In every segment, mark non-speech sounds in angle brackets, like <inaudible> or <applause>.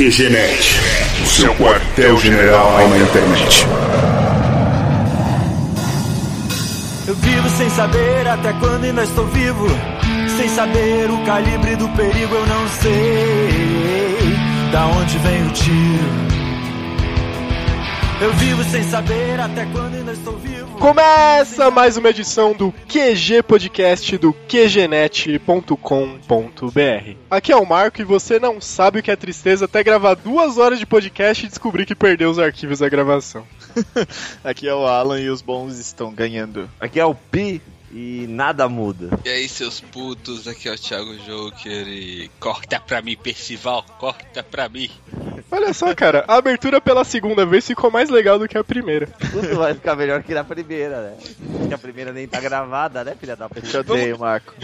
QGNet, o seu quartel-general na internet. Eu vivo sem saber até quando ainda estou vivo. Sem saber o calibre do perigo, eu não sei da onde vem o tiro. Eu vivo sem saber até quando ainda estou vivo. Começa mais uma edição do QG Podcast do QGNet.com.br. Aqui é o Marco e você não sabe o que é tristeza até gravar duas horas de podcast e descobrir que perdeu os arquivos da gravação. <laughs> Aqui é o Alan e os bons estão ganhando. Aqui é o Pi e nada muda. E aí, seus putos, aqui é o Thiago Joker e corta pra mim, Percival, corta pra mim. Olha só, cara, a abertura pela segunda vez ficou mais legal do que a primeira. Tudo vai ficar melhor que na primeira, né? Porque a primeira nem tá gravada, né, filha da puta? Te odeio, Marco.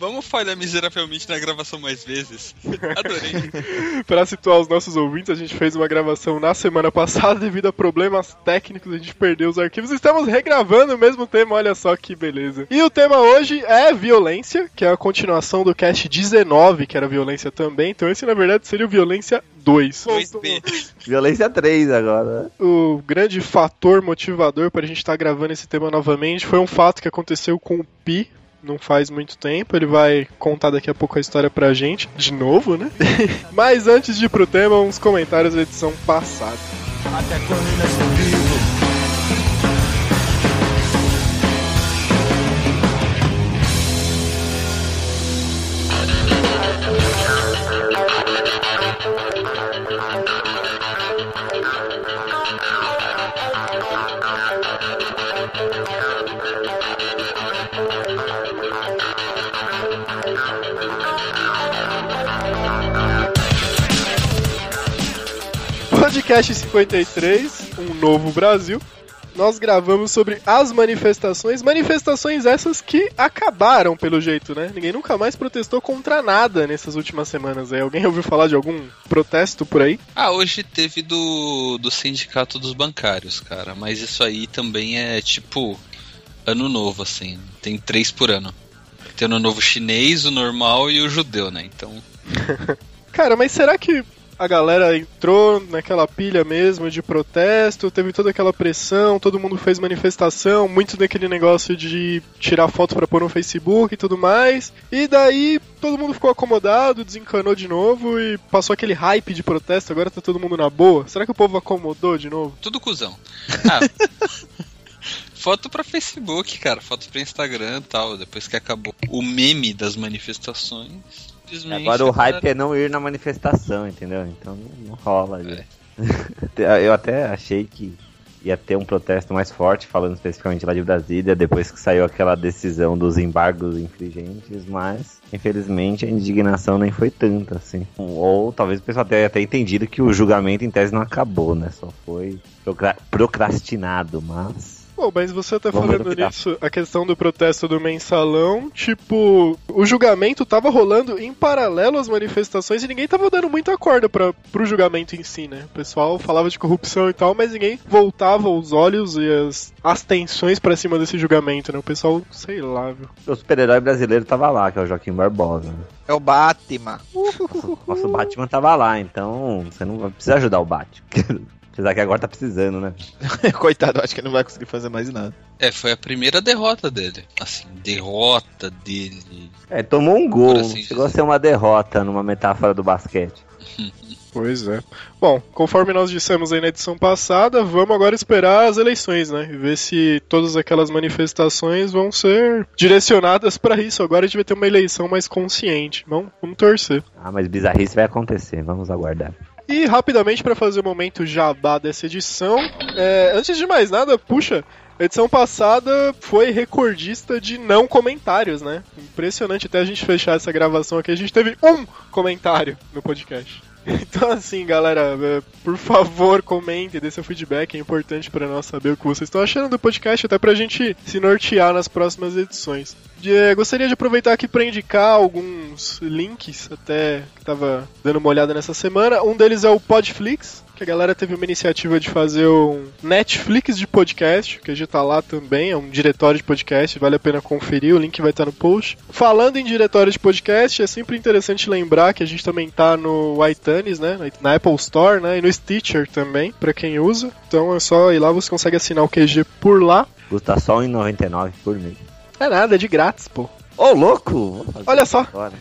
Vamos falhar miseravelmente na gravação mais vezes. <laughs> Adorei. Pra situar os nossos ouvintes, a gente fez uma gravação na semana passada <laughs> devido a problemas técnicos, a gente perdeu os arquivos. Estamos regravando o mesmo tema, olha só que beleza. E o tema hoje é violência, que é a continuação do cast 19, que era violência também. Então esse, na verdade, seria o violência 2. 2B. Violência 3 agora, né? O grande fator motivador para a gente estar gravando esse tema novamente foi um fato que aconteceu com o Pi. Não faz muito tempo, ele vai contar daqui a pouco a história pra gente, de novo, né? <laughs> Mas antes de ir pro tema, uns comentários da edição passada. Até quando Podcast 53, um novo Brasil. Nós gravamos sobre as manifestações, manifestações essas que acabaram pelo jeito, né? Ninguém nunca mais protestou contra nada nessas últimas semanas. Aí. Alguém ouviu falar de algum protesto por aí? Ah, hoje teve do, do sindicato dos bancários, cara. Mas isso aí também é tipo ano novo, assim. Tem três por ano. Tem ano novo chinês, o normal e o judeu, né? Então. <laughs> Cara, mas será que a galera entrou naquela pilha mesmo de protesto, teve toda aquela pressão, todo mundo fez manifestação, muito daquele negócio de tirar foto pra pôr no Facebook e tudo mais. E daí todo mundo ficou acomodado, desencanou de novo e passou aquele hype de protesto, agora tá todo mundo na boa. Será que o povo acomodou de novo? Tudo cuzão. Ah. <laughs> Foto pra Facebook, cara. Foto pra Instagram tal. Depois que acabou o meme das manifestações. Simplesmente Agora o galera- hype é não ir na manifestação, entendeu? Então não, rola. É. <laughs> Eu até achei que ia ter um protesto mais forte, falando especificamente lá de Brasília, depois que saiu aquela decisão dos embargos infringentes, mas infelizmente a indignação nem foi tanta, assim. Ou talvez o pessoal tenha até entendido que o julgamento em tese não acabou, né? Só foi procra- procrastinado, mas. Pô, mas você tá Vamos falando nisso, a questão do protesto do mensalão, tipo, o julgamento tava rolando em paralelo às manifestações e ninguém tava dando muita corda pra, pro julgamento em si, né? O pessoal falava de corrupção e tal, mas ninguém voltava os olhos e as, as tensões pra cima desse julgamento, né? O pessoal, sei lá, viu? O super-herói brasileiro tava lá, que é o Joaquim Barbosa. Né? É o Batman. Nosso, nosso Batman tava lá, então você não vai precisar ajudar o Batman. <laughs> Apesar que agora tá precisando, né? <laughs> Coitado, acho que ele não vai conseguir fazer mais nada. É, foi a primeira derrota dele. Assim, derrota dele. É, tomou um gol, Por assim chegou a ser uma derrota numa metáfora do basquete. <laughs> Pois é. Bom, conforme nós dissemos aí na edição passada, vamos agora esperar as eleições, né? E ver se todas aquelas manifestações vão ser direcionadas pra isso. Agora a gente vai ter uma eleição mais consciente. Vamos, vamos torcer. Ah, mas bizarrice vai acontecer, vamos aguardar. E rapidamente para fazer o momento jabá dessa edição, é, antes de mais nada, puxa, a edição passada foi recordista de não comentários, né? Impressionante até a gente fechar essa gravação aqui, a gente teve um comentário no podcast. <laughs> Então assim, galera, é, por favor, comente, dê seu feedback, é importante para nós saber o que vocês estão achando do podcast, até pra gente se nortear nas próximas edições. De- gostaria de aproveitar aqui para indicar alguns links até que tava dando uma olhada nessa semana. Um deles é o Podflix, que a galera teve uma iniciativa de fazer um Netflix de podcast, que a gente tá lá também, é um diretório de podcast, vale a pena conferir, o link vai estar no post. Falando em diretório de podcast, é sempre interessante lembrar que a gente também tá no iTunes, né, na Apple Store, né, e no Stitcher também, para quem usa. Então é só ir lá, você consegue assinar o QG por lá. Custa só R$1,99 por mês. É nada, é de grátis, pô. Ô, louco! Vou fazer Olha só. agora.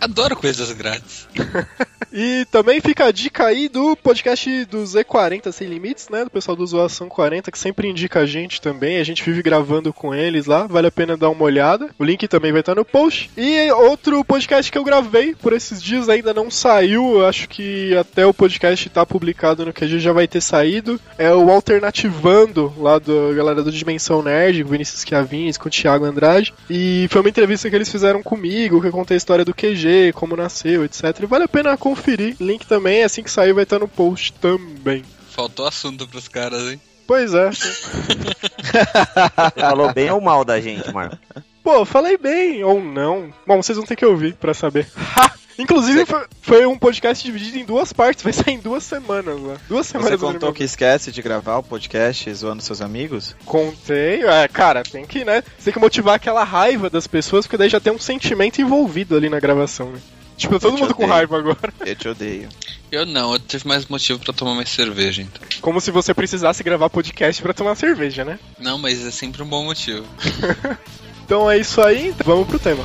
Adoro coisas grátis. <laughs> E também fica a dica aí do podcast do Z40 Sem Limites, né? Do pessoal do Zoação 40, que sempre indica a gente também. A gente vive gravando com eles lá, vale a pena dar uma olhada. O link também vai estar no post. E outro podcast que eu gravei por esses dias ainda não saiu. Acho que até o podcast tá publicado no QG já vai ter saído. É o Alternativando, lá da galera do Dimensão Nerd, com Vinícius Chiavines, com o Thiago Andrade. E foi uma entrevista que eles fizeram comigo, que eu contei a história do QG, como nasceu, etc. E vale a pena conferir. Link também, assim que sair, vai estar no post também. Faltou assunto pros caras, hein? Pois é. <laughs> Falou bem ou mal da gente, Marco? Pô, falei bem ou não. Bom, vocês vão ter que ouvir pra saber. Ha! <laughs> Inclusive, foi, foi um podcast dividido em duas partes, vai sair em duas semanas, né? Duas Você semanas. contou que esquece de gravar o podcast zoando seus amigos? Contei, é, cara, tem que, né? Você tem que motivar aquela raiva das pessoas, porque daí já tem um sentimento envolvido ali na gravação, né? Tipo, todo mundo com odeio. raiva agora. Eu te odeio. Eu não, eu tive mais motivo pra tomar mais cerveja, então. Como se você precisasse gravar podcast pra tomar cerveja, né? Não, mas é sempre um bom motivo. <laughs> Então é isso aí, vamos pro tema.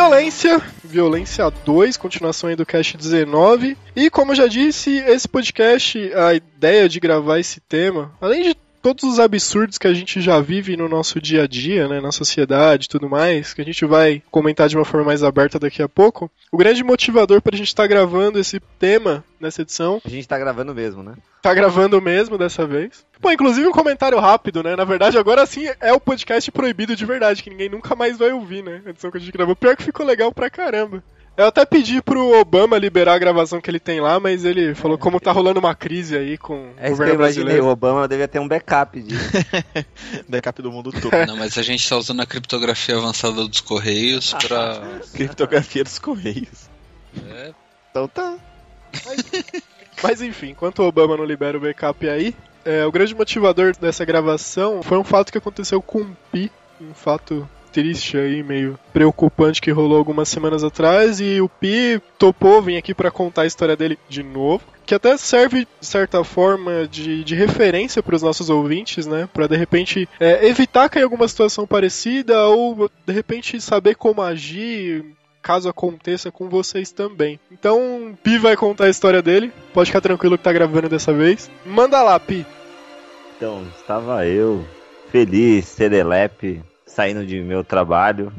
Violência, Violência 2, continuação aí do cast 19. E como eu já disse, esse podcast, a ideia de gravar esse tema, além de todos os absurdos que a gente já vive no nosso dia a dia, né, na sociedade e tudo mais, que a gente vai comentar de uma forma mais aberta daqui a pouco, o grande motivador para a gente estar gravando esse tema nessa edição A gente tá gravando mesmo, né? Tá gravando mesmo dessa vez. Pô, inclusive um comentário rápido, né? Na verdade, agora sim é o podcast proibido de verdade, que ninguém nunca mais vai ouvir, né? A edição que a gente gravou. Pior que ficou legal pra caramba. Eu até pedi pro Obama liberar a gravação que ele tem lá, mas ele falou como tá rolando uma crise aí com o É eu governo brasileiro. O Obama devia ter um backup disso. <laughs> Backup do mundo todo. Não, mas a gente tá usando a criptografia avançada dos Correios pra. <laughs> Criptografia dos Correios. É, Então tá. Mas enfim, enquanto o Obama não libera o backup aí, é, o grande motivador dessa gravação foi um fato que aconteceu com o Pi, um fato triste aí, meio preocupante que rolou algumas semanas atrás e o Pi topou vir aqui pra contar a história dele de novo, que até serve de certa forma de, de referência para os nossos ouvintes, né, Pra de repente é, evitar cair alguma situação parecida ou de repente saber como agir caso aconteça com vocês também. Então, Pi vai contar a história dele. Pode ficar tranquilo que tá gravando dessa vez. Manda lá, Pi. Então, estava eu, feliz, serelepe, saindo de meu trabalho.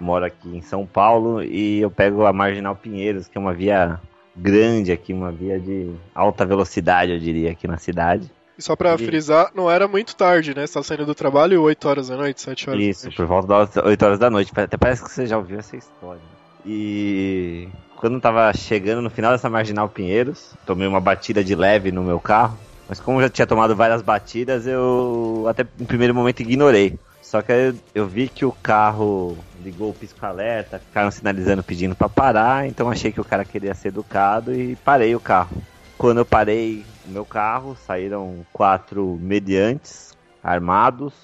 Moro aqui em São Paulo e eu pego a Marginal Pinheiros, que é uma via grande aqui, uma via de alta velocidade, eu diria, aqui na cidade. E só pra E- frisar, não era muito tarde, né? Você tá saindo do trabalho 8 horas da noite, 7 horas da Isso, por volta das 8 horas da noite. Até parece que você já ouviu essa história. E quando eu tava chegando no final dessa Marginal Pinheiros, tomei uma batida de leve no meu carro. Mas como eu já tinha tomado várias batidas, eu até no primeiro momento ignorei. Só que eu, vi que o carro ligou o pisco-alerta, ficaram sinalizando pedindo pra parar, então achei que o cara queria ser educado e parei o carro. Quando eu parei o meu carro, saíram quatro mediantes armados,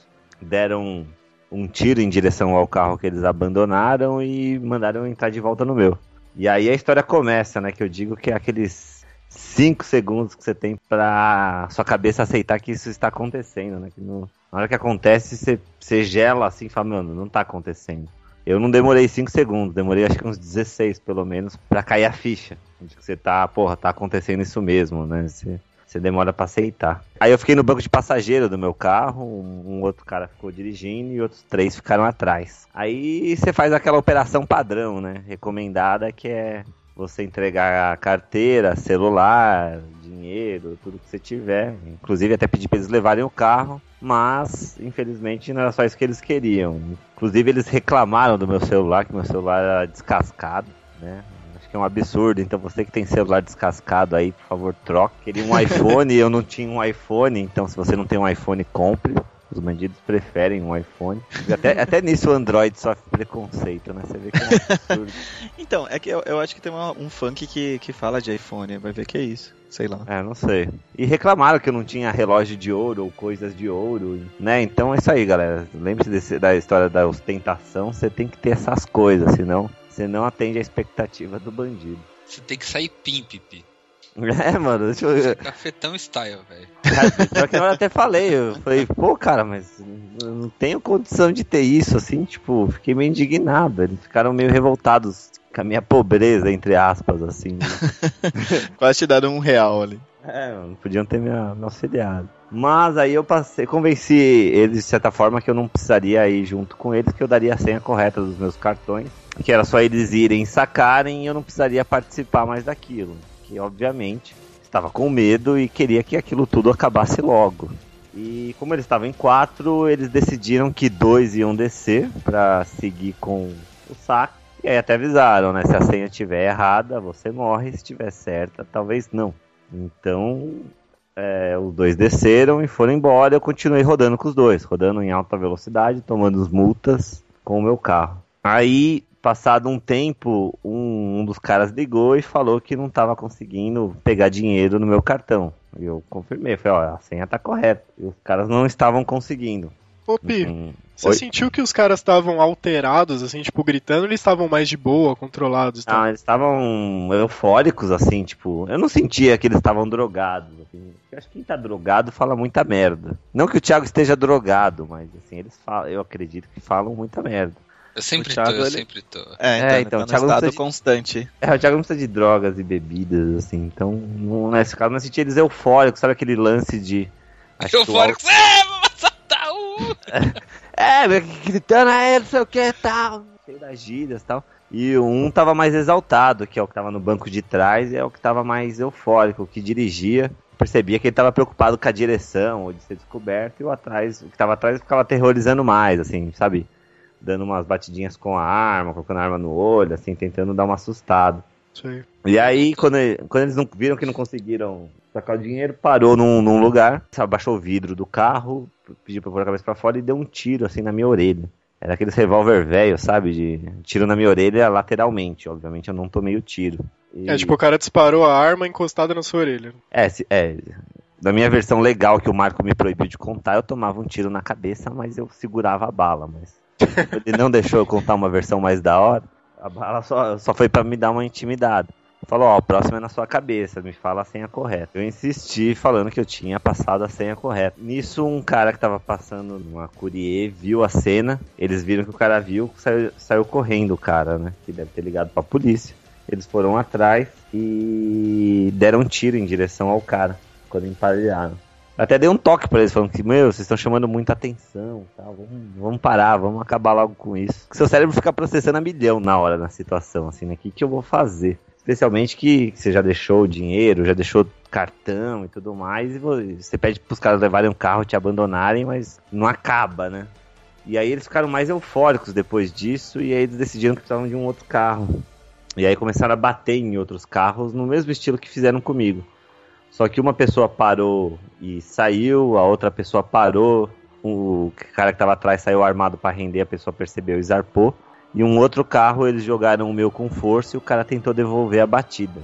deram um tiro em direção ao carro que eles abandonaram e mandaram entrar de volta no meu. E aí a história começa, né? Que eu digo que é aqueles 5 segundos que você tem pra sua cabeça aceitar que isso está acontecendo, né? Que no- na hora que acontece, você, você gela assim e fala, mano, não tá acontecendo. Eu não demorei 5 segundos, demorei acho que uns 16 pelo menos pra cair a ficha. De que você tá, porra, tá acontecendo isso mesmo, né? Você, você demora pra aceitar. Aí eu fiquei no banco de passageiro do meu carro, um, um outro cara ficou dirigindo e outros três ficaram atrás. Aí você faz aquela operação padrão, né? Recomendada que é você entregar carteira, celular, dinheiro, tudo que você tiver. Inclusive até pedir para eles levarem o carro, mas infelizmente não era só isso que eles queriam. Inclusive eles reclamaram do meu celular, que meu celular era descascado, né? Acho que é um absurdo. Então você que tem celular descascado aí, por favor, troque. Queria um <laughs> iPhone, eu não tinha um iPhone, então se você não tem um iPhone, compre. Os bandidos preferem um iPhone. Até, <laughs> até nisso o Android sofre preconceito, né? Você vê que é um absurdo. <laughs> Então, é que eu, eu acho que tem uma- um funk que, que fala de iPhone, vai ver que é isso. Sei lá. É, não sei. E reclamaram que eu não tinha relógio de ouro ou coisas de ouro, né? Então é isso aí, galera. Lembre-se desse- da história da ostentação, você tem que ter essas coisas, senão você não atende a expectativa do bandido. Você tem que sair pimpipi. <laughs> É, mano, deixa eu. Cafetão style, velho. Cara, <laughs> pior que eu até falei, eu falei, pô, cara, mas eu não tenho condição de ter isso, assim, tipo, fiquei meio indignado. Eles ficaram meio revoltados com a minha pobreza, entre aspas, assim. né? <laughs> Quase te deram um real ali. É, não podiam ter me, me auxiliado. Mas aí eu passei, convenci eles de certa forma que eu não precisaria ir junto com eles, que eu daria a senha correta dos meus cartões, que era só eles irem sacarem e eu não precisaria participar mais daquilo. Que obviamente estava com medo e queria que aquilo tudo acabasse logo. E como eles estavam em quatro, eles decidiram que dois iam descer para seguir com o saque. E aí até avisaram, né? Se a senha estiver errada, você morre. Se estiver certa, talvez não. Então, é, os dois desceram e foram embora. Eu continuei rodando com os dois, rodando em alta velocidade, tomando as multas com o meu carro. Aí, passado um tempo, um, um dos caras ligou e falou que não estava conseguindo pegar dinheiro no meu cartão. E eu confirmei, falei, ó, a senha tá correta. E os caras não estavam conseguindo. Ô, Pi, Hum, você Oi? sentiu que os caras estavam alterados, assim, tipo, gritando, eles estavam mais de boa, controlados? Tá? Ah, eles estavam eufóricos, assim, tipo. Eu não sentia que eles estavam drogados. Assim. Eu acho que quem tá drogado fala muita merda. Não que o Thiago esteja drogado, mas assim, eles falam, eu acredito que falam muita merda. Eu sempre O tô, Thiago, eu ele- sempre tô. É, então, É, ele então, tá Thiago no não estado precisa de- constante. É, o Thiago não precisa de drogas e bebidas, assim, então, não, nesse caso, não senti eles eufóricos, sabe aquele lance de. <laughs> acho <laughs> que o Eufórico, é, vamos assaltar o... É, gritando, é, não sei o que tal. Cheio das gírias e tal. E um tava mais exaltado, que é o que tava no banco de trás, e é o que tava mais eufórico, o que dirigia. Percebia que ele tava preocupado com a direção, ou de ser descoberto, e o atrás, o que tava atrás ficava aterrorizando mais, assim, sabe? Dando umas batidinhas com a arma, colocando a arma no olho, assim, tentando dar uma assustada. Sei. E aí, quando, quando eles não viram que não conseguiram sacar o dinheiro, parou num, num lugar, abaixou o vidro do carro, pediu pra pôr a cabeça pra fora e deu um tiro assim na minha orelha. Era aqueles revólver velho, sabe? De tiro na minha orelha lateralmente. Obviamente eu não tomei o tiro. E- É, tipo, o cara disparou a arma encostada na sua orelha. é, se- é, da minha versão legal que o Marco me proibiu de contar, eu tomava um tiro na cabeça, mas eu segurava a bala. Mas ele não deixou eu contar uma versão mais da hora. A bala só, só foi pra me dar uma intimidade. Falou, ó, o próximo é na sua cabeça, me fala a senha correta. Eu insisti falando que eu tinha passado a senha correta. Nisso, um cara que tava passando numa courier viu a cena, eles viram que o cara viu, saiu, saiu correndo o cara, né? Que deve ter ligado pra polícia. Eles foram atrás e deram um tiro em direção ao cara quando emparelharam. Até dei um toque pra eles, falando que, meu, vocês estão chamando muita atenção, tal, vamos, vamos parar, vamos acabar logo com isso. Porque seu cérebro fica processando a milhão na hora, na situação, assim, né? O que, que eu vou fazer? Especialmente que você já deixou o dinheiro, já deixou cartão e tudo mais, e vo- você pede pros caras levarem um carro te abandonarem, mas não acaba, né? E aí eles ficaram mais eufóricos depois disso, e aí eles decidiram que precisavam de um outro carro. E aí começaram a bater em outros carros no mesmo estilo que fizeram comigo. Só que uma pessoa parou e saiu, a outra pessoa parou, o cara que tava atrás saiu armado para render, a pessoa percebeu e zarpou. E um outro carro eles jogaram o meu com força e o cara tentou devolver a batida.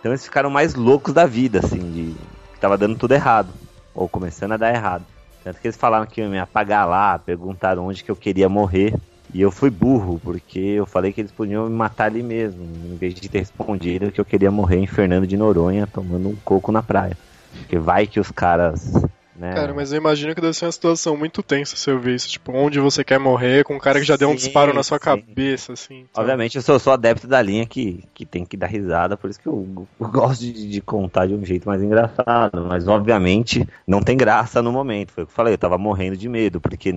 Então eles ficaram mais loucos da vida, assim, de que tava dando tudo errado, ou começando a dar errado. Tanto que eles falaram que iam me apagar lá, perguntaram onde que eu queria morrer. E eu fui burro, porque eu falei que eles podiam me matar ali mesmo, em vez de ter respondido que eu queria morrer em Fernando de Noronha tomando um coco na praia. Porque vai que os caras Né? Cara, mas eu imagino que deve ser uma situação muito tensa se eu ver isso. Tipo, onde você quer morrer com um cara que já deu um Sim, disparo na sua sim. cabeça, assim. sabe? Obviamente eu sou, sou adepto da linha que, que tem que dar risada, por isso que eu, eu gosto de, de contar de um jeito mais engraçado. Mas obviamente não tem graça no momento. Foi o que eu falei, eu tava morrendo de medo, porque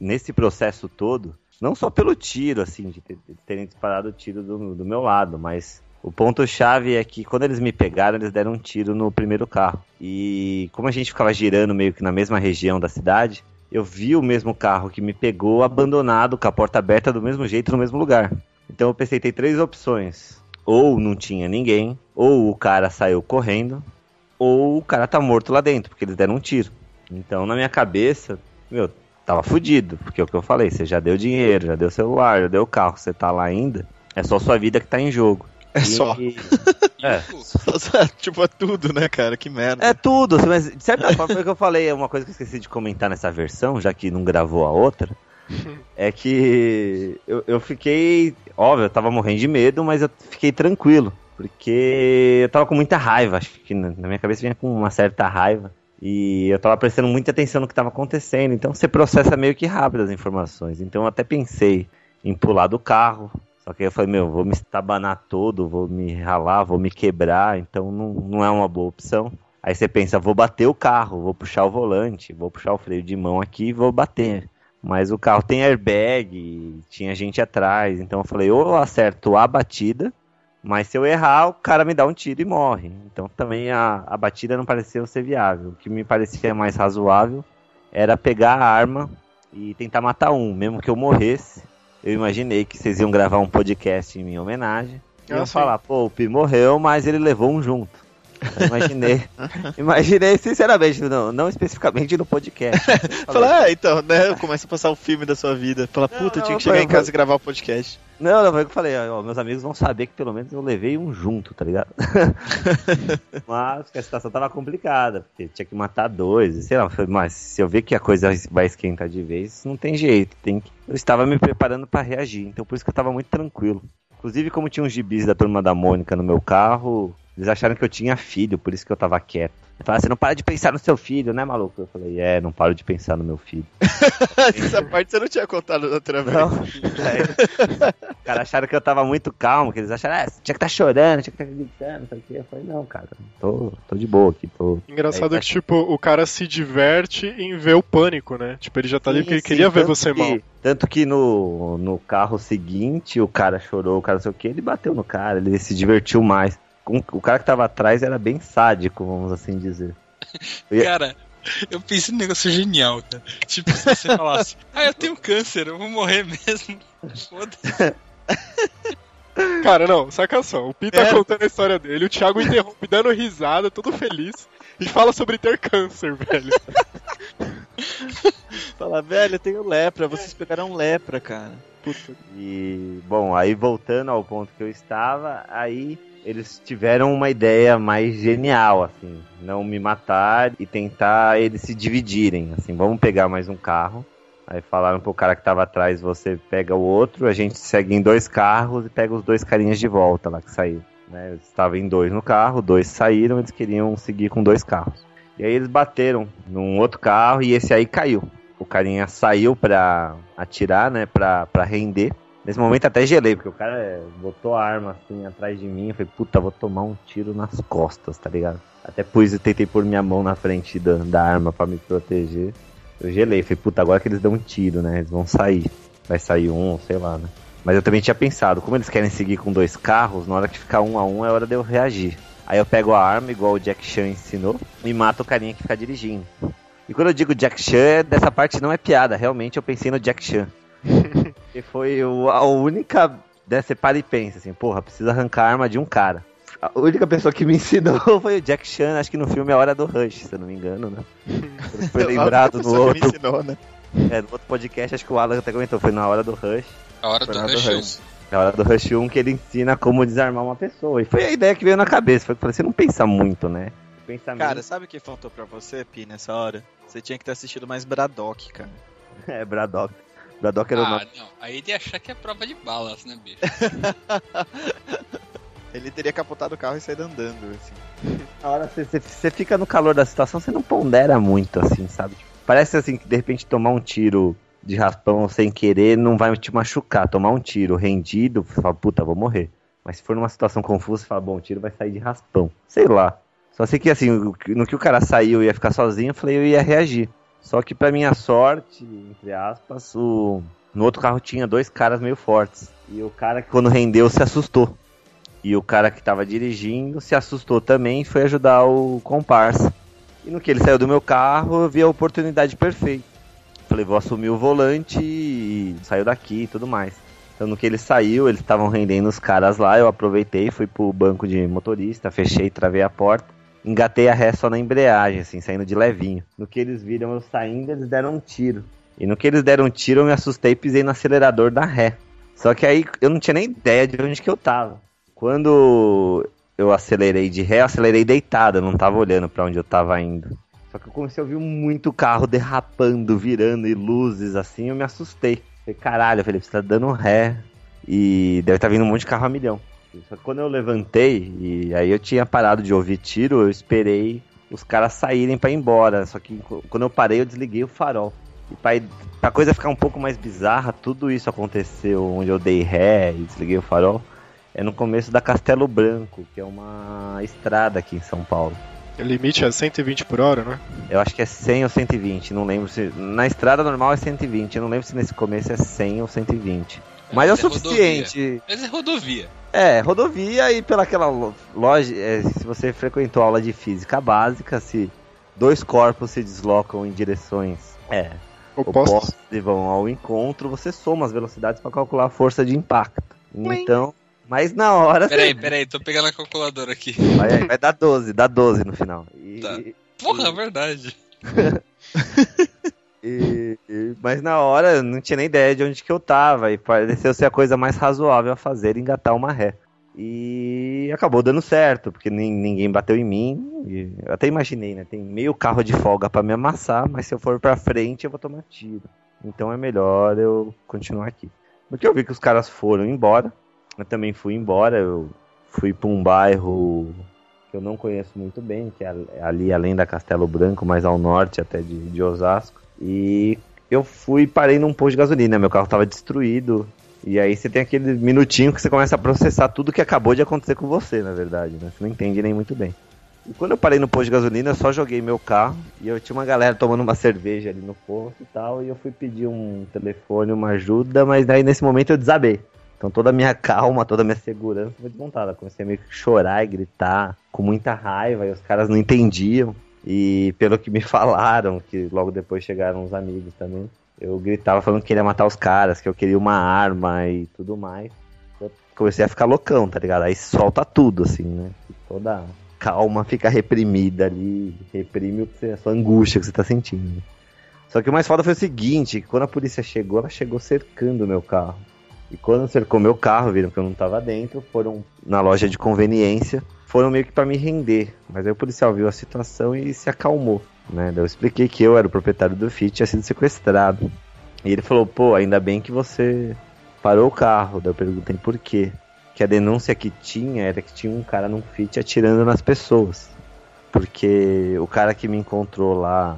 nesse processo todo, não só pelo tiro, assim, de, ter- de terem disparado o tiro do, do meu lado, mas o ponto-chave é que quando eles me pegaram, eles deram um tiro no primeiro carro. E como a gente ficava girando meio que na mesma região da cidade, eu vi o mesmo carro que me pegou abandonado, com a porta aberta do mesmo jeito, no mesmo lugar. Então eu pensei, tem três opções. Ou não tinha ninguém, ou o cara saiu correndo, ou o cara tá morto lá dentro, porque eles deram um tiro. Então na minha cabeça, meu, tava fudido, porque é o que eu falei, você já deu dinheiro, já deu celular, já deu carro, você tá lá ainda, é só sua vida que tá em jogo. É E- só. <laughs> É. tipo, é tudo, né, cara? Que merda. É tudo, mas de certa forma foi o que eu falei, é uma coisa que eu esqueci de comentar nessa versão, já que não gravou a outra. <laughs> É que eu, eu fiquei. Óbvio, eu tava morrendo de medo, mas eu fiquei tranquilo. Porque eu tava com muita raiva, acho que na na minha cabeça vinha com uma certa raiva. E eu tava prestando muita atenção no que tava acontecendo. Então você processa meio que rápido as informações. Então eu até pensei em pular do carro. Só que eu falei, meu, vou me estabanar todo, vou me ralar, vou me quebrar. Então não, não é uma boa opção. Aí você pensa, vou bater o carro, vou puxar o volante, vou puxar o freio de mão aqui e vou bater. Mas o carro tem airbag, tinha gente atrás, então eu falei, ou eu acerto a batida, mas se eu errar, o cara me dá um tiro e morre. Então também a, a batida não pareceu ser viável. O que me parecia mais razoável era pegar a arma e tentar matar um, mesmo que eu morresse. Eu imaginei que vocês iam gravar um podcast em minha homenagem. E Ah, iam sim. falar, pô, o Pi morreu, mas ele levou um junto. Eu imaginei, <laughs> imaginei sinceramente, não, não especificamente no podcast. <laughs> Fala, ah, então, né? Começa a passar o filme da sua vida. Fala, Não, puta, eu tinha não, que chegar em casa e gravar o podcast. Não, não, foi o que eu falei, ó, meus amigos vão saber que pelo menos eu levei um junto, tá ligado? <laughs> mas que a situação tava complicada, porque tinha que matar dois, sei lá, mas se eu ver que a coisa vai esquentar de vez, não tem jeito, tem que... Eu estava me preparando pra reagir, então por isso que eu tava muito tranquilo. Inclusive, como tinha uns gibis da turma da Mônica no meu carro, eles acharam que eu tinha filho, por isso que eu tava quieto. Eles falaram, você não para de pensar no seu filho, né, maluco? Eu falei, é, não paro de pensar no meu filho. <laughs> Essa parte você não tinha contado da outra vez. Não. <laughs> Aí, Os caras acharam que eu tava muito calmo, que eles acharam, ah, tinha que tá chorando, tinha que tá gritando, não sei o quê. Eu falei, não, cara, tô, tô de boa aqui, tô. Engraçado Aí, que, tipo, o cara se diverte em ver o pânico, né? Tipo, ele já tá ali porque ele Sim, queria ver você que- mal. Tanto que no, no carro seguinte, o cara chorou, o cara não sei o que, ele bateu no cara, ele se divertiu mais. Com- O cara que tava atrás era bem sádico, vamos assim dizer. Eu <laughs> ia- Cara, eu pensei num negócio genial, cara. Tipo, se você falasse, ah, eu tenho câncer, eu vou morrer mesmo. <laughs> Foda-se. Cara, não, saca só. O Pi tá É. contando a história dele, o Thiago interrompe dando risada, todo feliz, e fala sobre ter câncer, velho. <laughs> Fala, velho, eu tenho lepra, vocês pegaram lepra, cara. Puta. E, bom, aí voltando ao ponto que eu estava, aí eles tiveram uma ideia mais genial, assim, não me matar e tentar eles se dividirem, assim, vamos pegar mais um carro. Aí falaram pro cara que tava atrás, você pega o outro, a gente segue em dois carros e pega os dois carinhas de volta lá que saíram. Né? Eles estavam em dois no carro, dois saíram, eles queriam seguir com dois carros. E aí eles bateram num outro carro e esse aí caiu. O carinha saiu pra atirar, né, pra, pra render. Nesse momento até gelei, porque o cara é, botou a arma assim atrás de mim. Eu falei, puta, vou tomar um tiro nas costas, tá ligado? Até pus tentei pôr minha mão na frente da, da arma pra me proteger. Eu gelei, falei, puta, agora que eles dão um tiro, né? Eles vão sair. Vai sair um, sei lá, né? Mas eu também tinha pensado, como eles querem seguir com dois carros, na hora que ficar um a um é hora de eu reagir. Aí eu pego a arma, igual o Jack Chan ensinou, e mato o carinha que fica dirigindo. E quando eu digo Jack Chan, dessa parte não é piada, realmente eu pensei no Jack Chan. Que foi o- a única. Né, você para e pensa assim, porra, precisa arrancar a arma de um cara. A única pessoa que me ensinou <laughs> foi o Jack Chan, acho que no filme A Hora do Rush, se eu não me engano, né? Ele foi <laughs> lembrado no Pessoa que me outro, ensinou, né? é, no outro podcast, acho que o Alan até comentou, foi na Hora do Rush. A hora do na hora Rush do 1. Rush. Na hora do Rush 1 que ele ensina como desarmar uma pessoa. E foi a ideia que veio na cabeça. Foi que eu falei, você não pensa muito, né? Pensamento Cara, sabe o que faltou pra você, Pi, nessa hora? Você tinha que ter assistido mais Braddock, cara. <laughs> é Braddock. Era o Ah, não. Aí ele ia achar que é prova de balas, né, bicho? <laughs> Ele teria capotado o carro e saído andando, assim. Na hora você, fica no calor da situação, você não pondera muito, assim, sabe? Tipo, parece assim que de repente tomar um tiro de raspão sem querer não vai te machucar. Tomar um tiro rendido, você fala, puta, vou morrer. Mas se for numa situação confusa, você fala, bom, o tiro vai sair de raspão. Sei lá. Só sei que assim, no que o cara saiu e ia ficar sozinho, eu falei, eu ia reagir. Só que pra minha sorte, entre aspas, o... no outro carro tinha dois caras meio fortes. E o cara que quando rendeu se assustou. E o cara que tava dirigindo se assustou também e foi ajudar o comparsa. E no que ele saiu do meu carro, eu vi a oportunidade perfeita. Falei, vou assumir o volante e saiu daqui e tudo mais. Então no que ele saiu, eles estavam rendendo os caras lá, eu aproveitei, fui pro banco de motorista, fechei, travei a porta, engatei a ré só na embreagem, assim, saindo de levinho. No que eles viram eu saindo, eles deram um tiro. E no que eles deram um tiro, eu me assustei e pisei no acelerador da ré. Só que aí eu não tinha nem ideia de onde que eu tava. Quando eu acelerei de ré, eu acelerei deitado, eu não tava olhando para onde eu tava indo. Só que eu comecei a ouvir muito carro derrapando, virando e luzes assim, eu me assustei. Falei, caralho, Felipe, você tá dando ré. E deve estar tá vindo um monte de carro a milhão. Só que quando eu levantei, e aí eu tinha parado de ouvir tiro, eu esperei os caras saírem para ir embora. Só que quando eu parei, eu desliguei o farol. E pra, pra coisa ficar um pouco mais bizarra, tudo isso aconteceu onde eu dei ré e desliguei o farol. É no começo da Castelo Branco, que é uma estrada aqui em São Paulo. O limite é 120 por hora, né? Eu acho que é 100 ou 120, não lembro se. Na estrada normal é 120, eu não lembro se nesse começo é 100 ou 120. Mas é, é o suficiente. Rodovia. Mas é rodovia. É, rodovia e pelaquela loja. É, se você frequentou aula de física básica, se dois corpos se deslocam em direções é, opostas e vão ao encontro, você soma as velocidades para calcular a força de impacto. Então. Mas na hora. Peraí, você... peraí, tô pegando a calculadora aqui. Vai, vai dar 12, dá 12 no final. E... Tá. Porra, é verdade. <laughs> e, e, mas na hora não tinha nem ideia de onde que eu tava. E pareceu ser a coisa mais razoável a fazer engatar uma ré. E acabou dando certo, porque ninguém bateu em mim. eu até imaginei, né? Tem meio carro de folga para me amassar, mas se eu for pra frente eu vou tomar tiro. Então é melhor eu continuar aqui. Porque eu vi que os caras foram embora eu também fui embora, eu fui para um bairro que eu não conheço muito bem, que é ali além da Castelo Branco, mais ao norte até de, de Osasco. E eu fui e parei num posto de gasolina, meu carro estava destruído. E aí você tem aquele minutinho que você começa a processar tudo que acabou de acontecer com você, na verdade, né? Você não entende nem muito bem. E quando eu parei no posto de gasolina, eu só joguei meu carro e eu tinha uma galera tomando uma cerveja ali no posto e tal, e eu fui pedir um telefone, uma ajuda, mas daí nesse momento eu desabei. Então toda a minha <laughs> calma, toda a minha segurança foi desmontada. Comecei a meio que chorar e gritar com muita raiva e os caras não entendiam. E pelo que me falaram, que logo depois chegaram os amigos também, eu gritava falando que queria matar os caras, que eu queria uma arma e tudo mais. Eu comecei a ficar loucão, tá ligado? Aí solta tudo, assim, né? Toda calma fica reprimida ali, reprime a sua angústia que você tá sentindo. Só que o mais foda foi o seguinte, quando a polícia chegou, ela chegou cercando o meu carro. E quando cercou meu carro, viram que eu não estava dentro, foram na loja de conveniência, foram meio que para me render. Mas aí o policial viu a situação e se acalmou. Né? eu expliquei que eu era o proprietário do Fiat e tinha sido sequestrado. E ele falou: pô, ainda bem que você parou o carro. Daí eu perguntei por quê. Que a denúncia que tinha era que tinha um cara num Fiat atirando nas pessoas. Porque o cara que me encontrou lá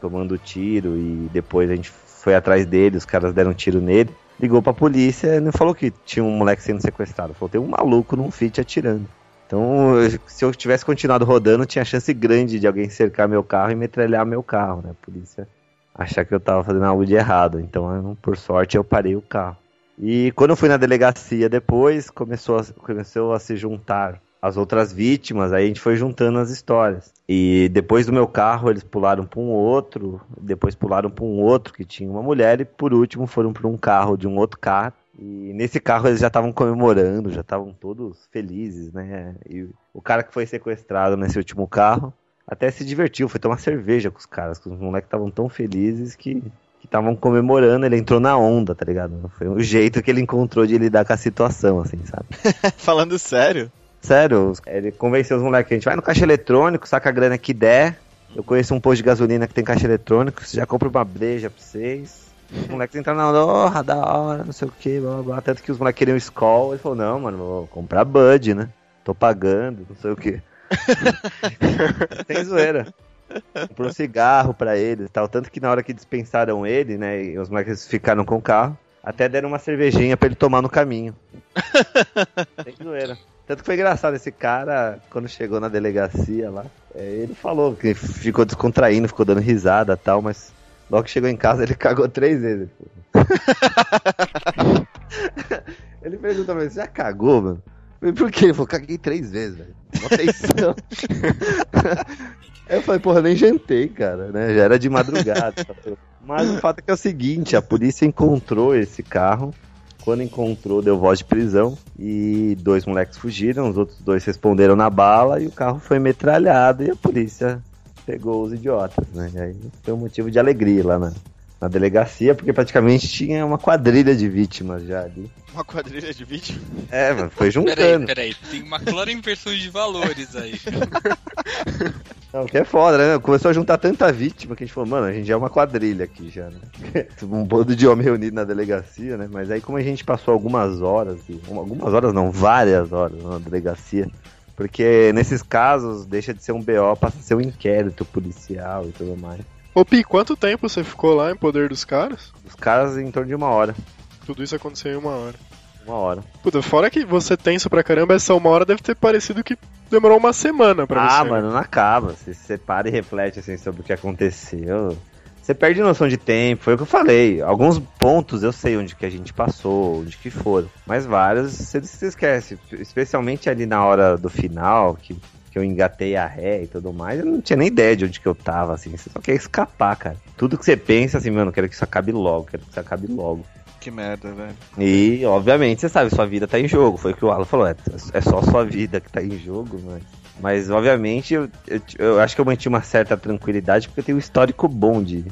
tomando tiro e depois a gente foi atrás dele, os caras deram tiro nele ligou pra polícia e não falou que tinha um moleque sendo sequestrado. Falou, tem um maluco num fit atirando. Então, se eu tivesse continuado rodando, tinha chance grande de alguém cercar meu carro e metralhar meu carro, né? A polícia achar que eu tava fazendo algo de errado. Então, por sorte, eu parei o carro. E quando eu fui na delegacia depois, começou a, começou a se juntar as outras vítimas, aí a gente foi juntando as histórias. E depois do meu carro, eles pularam para um outro, depois pularam para um outro que tinha uma mulher, e por último foram para um carro de um outro carro. E nesse carro eles já estavam comemorando, já estavam todos felizes, né? E o cara que foi sequestrado nesse último carro até se divertiu, foi tomar cerveja com os caras, que os moleques estavam tão felizes que estavam comemorando, ele entrou na onda, tá ligado? Foi o jeito que ele encontrou de lidar com a situação, assim, sabe? <laughs> Falando sério? Sério, ele convenceu os moleques, a gente vai no caixa eletrônico, saca a grana que der. Eu conheço um posto de gasolina que tem caixa eletrônico, você já compra uma breja pra vocês. Os moleques entraram na oh, da hora, não sei o que, blá blá blá. Tanto que os moleques queriam Skol. Ele falou, não, mano, vou comprar Bud, né? Tô pagando, não sei o que. <laughs> Sem zoeira. Comprou cigarro pra eles e tal. Tanto que na hora que dispensaram ele, né? E os moleques ficaram com o carro, até deram uma cervejinha pra ele tomar no caminho. <laughs> Sem zoeira. Tanto que foi engraçado, esse cara, quando chegou na delegacia lá, é, ele falou que ficou descontraindo, ficou dando risada tal, mas logo que chegou em casa ele cagou três vezes. <laughs> ele perguntou pra mim, você já cagou, mano? Falei, Por quê? Ele falou, caguei três vezes, velho. Atenção. <laughs> Eu falei, porra, nem jantei, cara, né? Já era de madrugada. Mas o fato é que é o seguinte, a polícia encontrou esse carro. Quando encontrou, deu voz de prisão e dois moleques fugiram, os outros dois responderam na bala e o carro foi metralhado e a polícia pegou os idiotas, né? E aí foi um motivo de alegria lá na, na delegacia, porque praticamente tinha uma quadrilha de vítimas já ali. Uma quadrilha de vídeo. É, mano, foi Peraí, juntando. peraí. Tem uma clara inversão de valores aí. <laughs> Não, que é foda, né? Começou a juntar tanta vítima que a gente falou, mano, a gente já é uma quadrilha aqui já, né? <laughs> um bando de homem reunido na delegacia, né? Mas aí como a gente passou algumas horas, algumas horas não, várias horas na delegacia, porque nesses casos deixa de ser um BO, passa a ser um inquérito policial e tudo mais. Ô Pi, quanto tempo você ficou lá em poder dos caras? Os caras em torno de uma hora. Tudo isso aconteceu em uma hora. Uma hora. Puta, fora que você tenso pra caramba, essa uma hora deve ter parecido que demorou uma semana pra ah, você. mano, não acaba. Você, você para e reflete assim sobre o que aconteceu. Você perde noção de tempo, foi o que eu falei. Alguns pontos eu sei onde que a gente passou, onde que foram. Mas vários você, você esquece. Especialmente ali na hora do final, que, que eu engatei a ré e tudo mais, eu não tinha nem ideia de onde que eu tava, assim. Você só quer escapar, cara. Tudo que você pensa, assim, mano, quero que isso acabe logo, quero que isso acabe logo. Que merda, velho. E, obviamente, você sabe, sua vida tá em jogo. Foi o que o Alan falou, é, é só sua vida que tá em jogo, mas. Mas, obviamente, eu, eu, eu acho que eu mantive uma certa tranquilidade porque eu tenho um histórico bom de,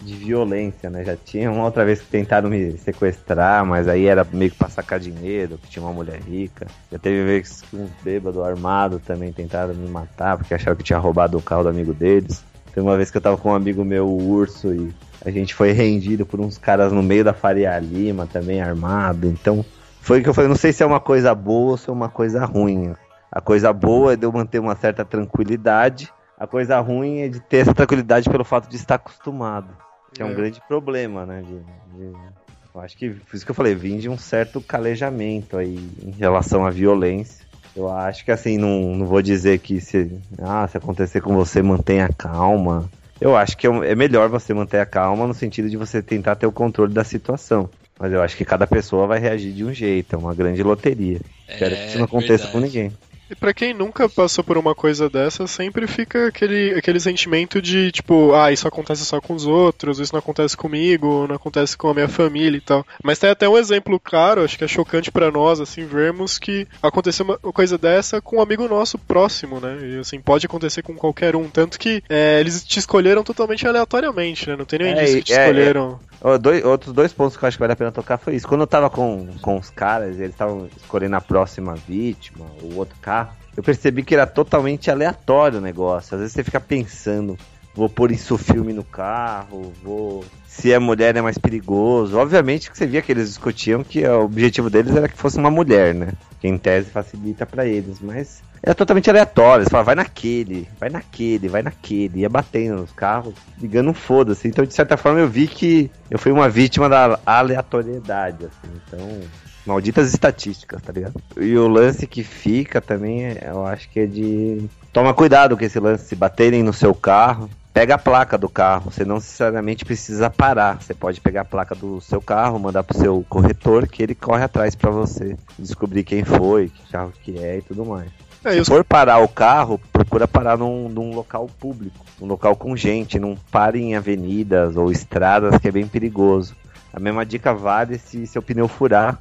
de violência, né? Já tinha uma outra vez que tentaram me sequestrar, mas aí era meio que pra sacar dinheiro, que tinha uma mulher rica. Já teve vezes que uns bêbados armados também tentaram me matar porque acharam que tinha roubado o carro do amigo deles. Teve uma vez que eu tava com um amigo meu, o Urso, e a gente foi rendido por uns caras no meio da Faria Lima, também armado. Então, foi o que eu falei, não sei se é uma coisa boa ou se é uma coisa ruim. A coisa boa é de eu manter uma certa tranquilidade. A coisa ruim é de ter essa tranquilidade pelo fato de estar acostumado. Que é, um É. grande problema, né? de- de- Eu acho que, por isso que eu falei, vim de um certo calejamento aí em relação à violência. Eu acho que assim, não, não vou dizer que se, ah, se acontecer com você, mantenha calma. Eu acho que é é melhor você manter a calma no sentido de você tentar ter o controle da situação. Mas eu acho que cada pessoa vai reagir de um jeito, é uma grande loteria. Espero que isso não aconteça com verdade. ninguém. E pra quem nunca passou por uma coisa dessa, sempre fica aquele, aquele sentimento de, tipo, ah, isso acontece só com os outros, isso não acontece comigo, não acontece com a minha família e tal. Mas tem até um exemplo claro, acho que é chocante pra nós, assim, vermos que aconteceu uma coisa dessa com um amigo nosso próximo, né? E, assim, pode acontecer com qualquer um. Tanto que é, eles te escolheram totalmente aleatoriamente, né? Não tem nenhum É, indício que te é, escolheram. Ó, dois- outros dois pontos que eu acho que vale a pena tocar foi isso. Quando eu tava com, com os caras, eles estavam escolhendo a próxima vítima, o outro carro, eu percebi que era totalmente aleatório o negócio. Às vezes você fica pensando, vou pôr isso filme no carro, vou. Se é mulher é mais perigoso. Obviamente que você via que eles discutiam que o objetivo deles era que fosse uma mulher, né? Que em tese facilita pra eles, mas era totalmente aleatório. Eles falavam, vai naquele, vai naquele, vai naquele. Ia batendo nos carros, ligando um foda-se. Então, de certa forma, eu vi que eu fui uma vítima da aleatoriedade, assim. Então, malditas estatísticas, tá ligado? E o lance que fica também, eu acho que é de. Toma cuidado com esse lance. Se baterem no seu carro, pega a placa do carro. Você não necessariamente precisa parar. Você pode pegar a placa do seu carro, mandar pro seu corretor, que ele corre atrás pra você. Descobrir quem foi, que carro que é e tudo mais. É, Se for parar o carro, procura parar num, num local público, num local com gente, não pare em avenidas ou estradas que é bem perigoso. A mesma dica vale se seu pneu furar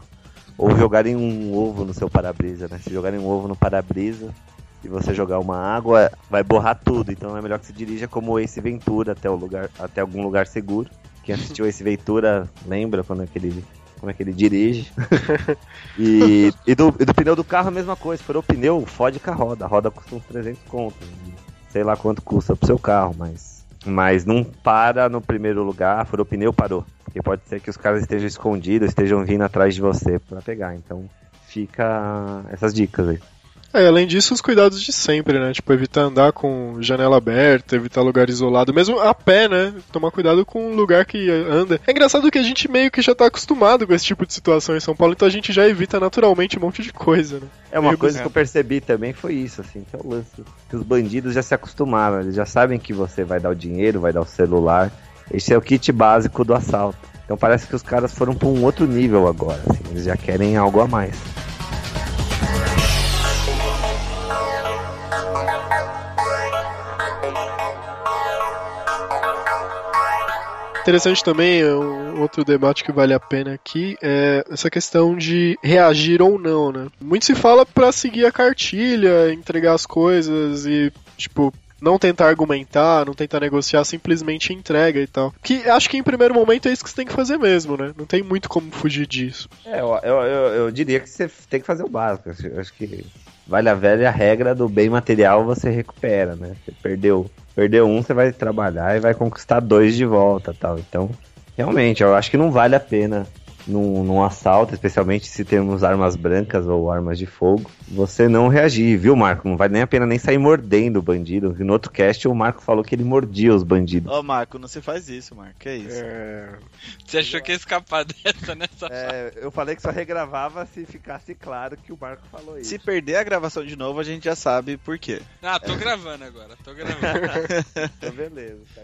ou jogarem um ovo no seu para-brisa, né? Se jogarem um ovo no para-brisa e você jogar uma água, vai borrar tudo. Então é melhor que se dirija como Ace Ventura até, o lugar, até algum lugar seguro. Quem assistiu Ace Ventura lembra quando é que ele, como é que ele dirige. <laughs> E, e, do, e do pneu do carro a mesma coisa. Furou o pneu, fode com a roda. A roda custa uns 300 contos. Sei lá quanto custa pro seu carro, mas. Mas não para no primeiro lugar. Furou o pneu, parou. Porque pode ser que os caras estejam escondidos, estejam vindo atrás de você pra pegar. Então fica essas dicas aí. É, além disso, os cuidados de sempre, né? Tipo, evitar andar com janela aberta, evitar lugar isolado, mesmo a pé, né? Tomar cuidado com o lugar que anda. É engraçado que a gente meio que já tá acostumado com esse tipo de situação em São Paulo, então a gente já evita naturalmente um monte de coisa, né? É uma Meio coisa bizarro. que eu percebi também foi isso, assim, que é o lance. Que os bandidos já se acostumaram, eles já sabem que você vai dar o dinheiro, vai dar o celular. Esse é o kit básico do assalto. Então parece que os caras foram pra um outro nível agora, assim, eles já querem algo a mais. Interessante também, é um outro debate que vale a pena aqui, é essa questão de reagir ou não, né? Muito se fala pra seguir a cartilha, entregar as coisas e, tipo, não tentar argumentar, não tentar negociar, simplesmente entrega e tal. Que acho que em primeiro momento é isso que você tem que fazer mesmo, né? Não tem muito como fugir disso. É, eu, eu, eu, diria que você tem que fazer o básico. Acho que vale a velha regra do bem material você recupera, né? Você perdeu, perdeu um, você vai trabalhar e vai conquistar dois de volta tal. Então, realmente, eu acho que não vale a pena num, num assalto, especialmente se temos armas brancas ou armas de fogo, você não reagir, viu, Marco? Não vale nem a pena nem sair mordendo o bandido. No outro cast, o Marco falou que ele mordia os bandidos. Ô, Marco, não se faz isso, Marco. Que isso? É... Você achou que ia escapar <laughs> dessa nessa É, eu falei que só regravava se ficasse claro que o Marco falou isso. Se perder a gravação de novo, a gente já sabe por quê. Ah, tô gravando agora, tô gravando. <laughs> Então, beleza. tá.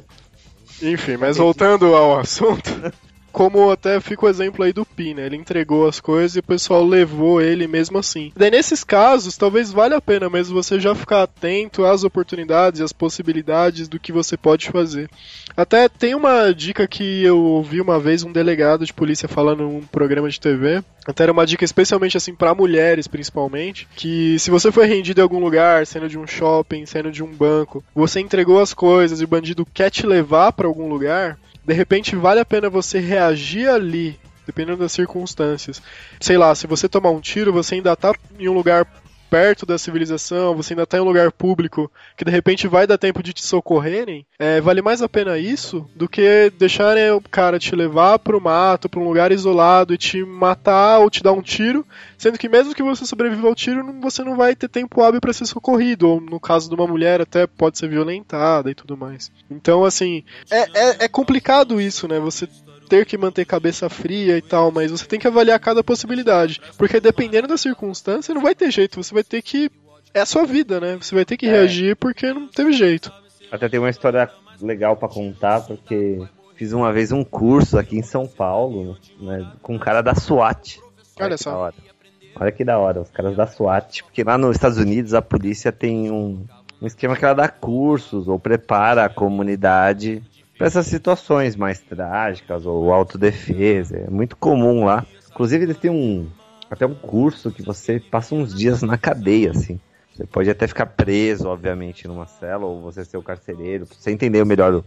Enfim, mas voltando ao assunto. <laughs> Como até fica o exemplo aí do Pi, né? Ele entregou as coisas e o pessoal levou ele mesmo assim. Daí nesses casos, talvez valha a pena mesmo você já ficar atento às oportunidades e às possibilidades do que você pode fazer. Até tem uma dica que eu ouvi uma vez um delegado de polícia falando num programa de TV. Até era uma dica especialmente assim para mulheres, principalmente, que se você foi rendido em algum lugar, saindo de um shopping, saindo de um banco, você entregou as coisas e o bandido quer te levar para algum lugar, de repente vale a pena você reagir ali, dependendo das circunstâncias. Sei lá, se você tomar um tiro, você ainda tá em um lugar perto da civilização, você ainda tá em um lugar público que de repente vai dar tempo de te socorrerem, é, vale mais a pena isso do que deixarem o cara te levar pro mato, pra um lugar isolado e te matar ou te dar um tiro, sendo que mesmo que você sobreviva ao tiro, você não vai ter tempo hábil para ser socorrido, ou no caso de uma mulher até pode ser violentada e tudo mais. Então, assim, é, é, é complicado isso, né? Você ter que manter cabeça fria e tal, mas você tem que avaliar cada possibilidade. Porque dependendo da circunstância, não vai ter jeito, você vai ter que. É a sua vida, né? Você vai ter que É. reagir porque não teve jeito. Até tem uma história legal pra contar, porque fiz uma vez um curso aqui em São Paulo, né, com um cara da SWAT. Olha que só. Olha que da hora, os caras da SWAT. Porque lá nos Estados Unidos a polícia tem um, um esquema que ela dá cursos ou prepara a comunidade para essas situações mais trágicas ou autodefesa. É muito comum lá. Inclusive eles têm um até um curso que você passa uns dias na cadeia, assim. Você pode até ficar preso, obviamente, numa cela, ou você ser o carcereiro, pra você entender melhor o,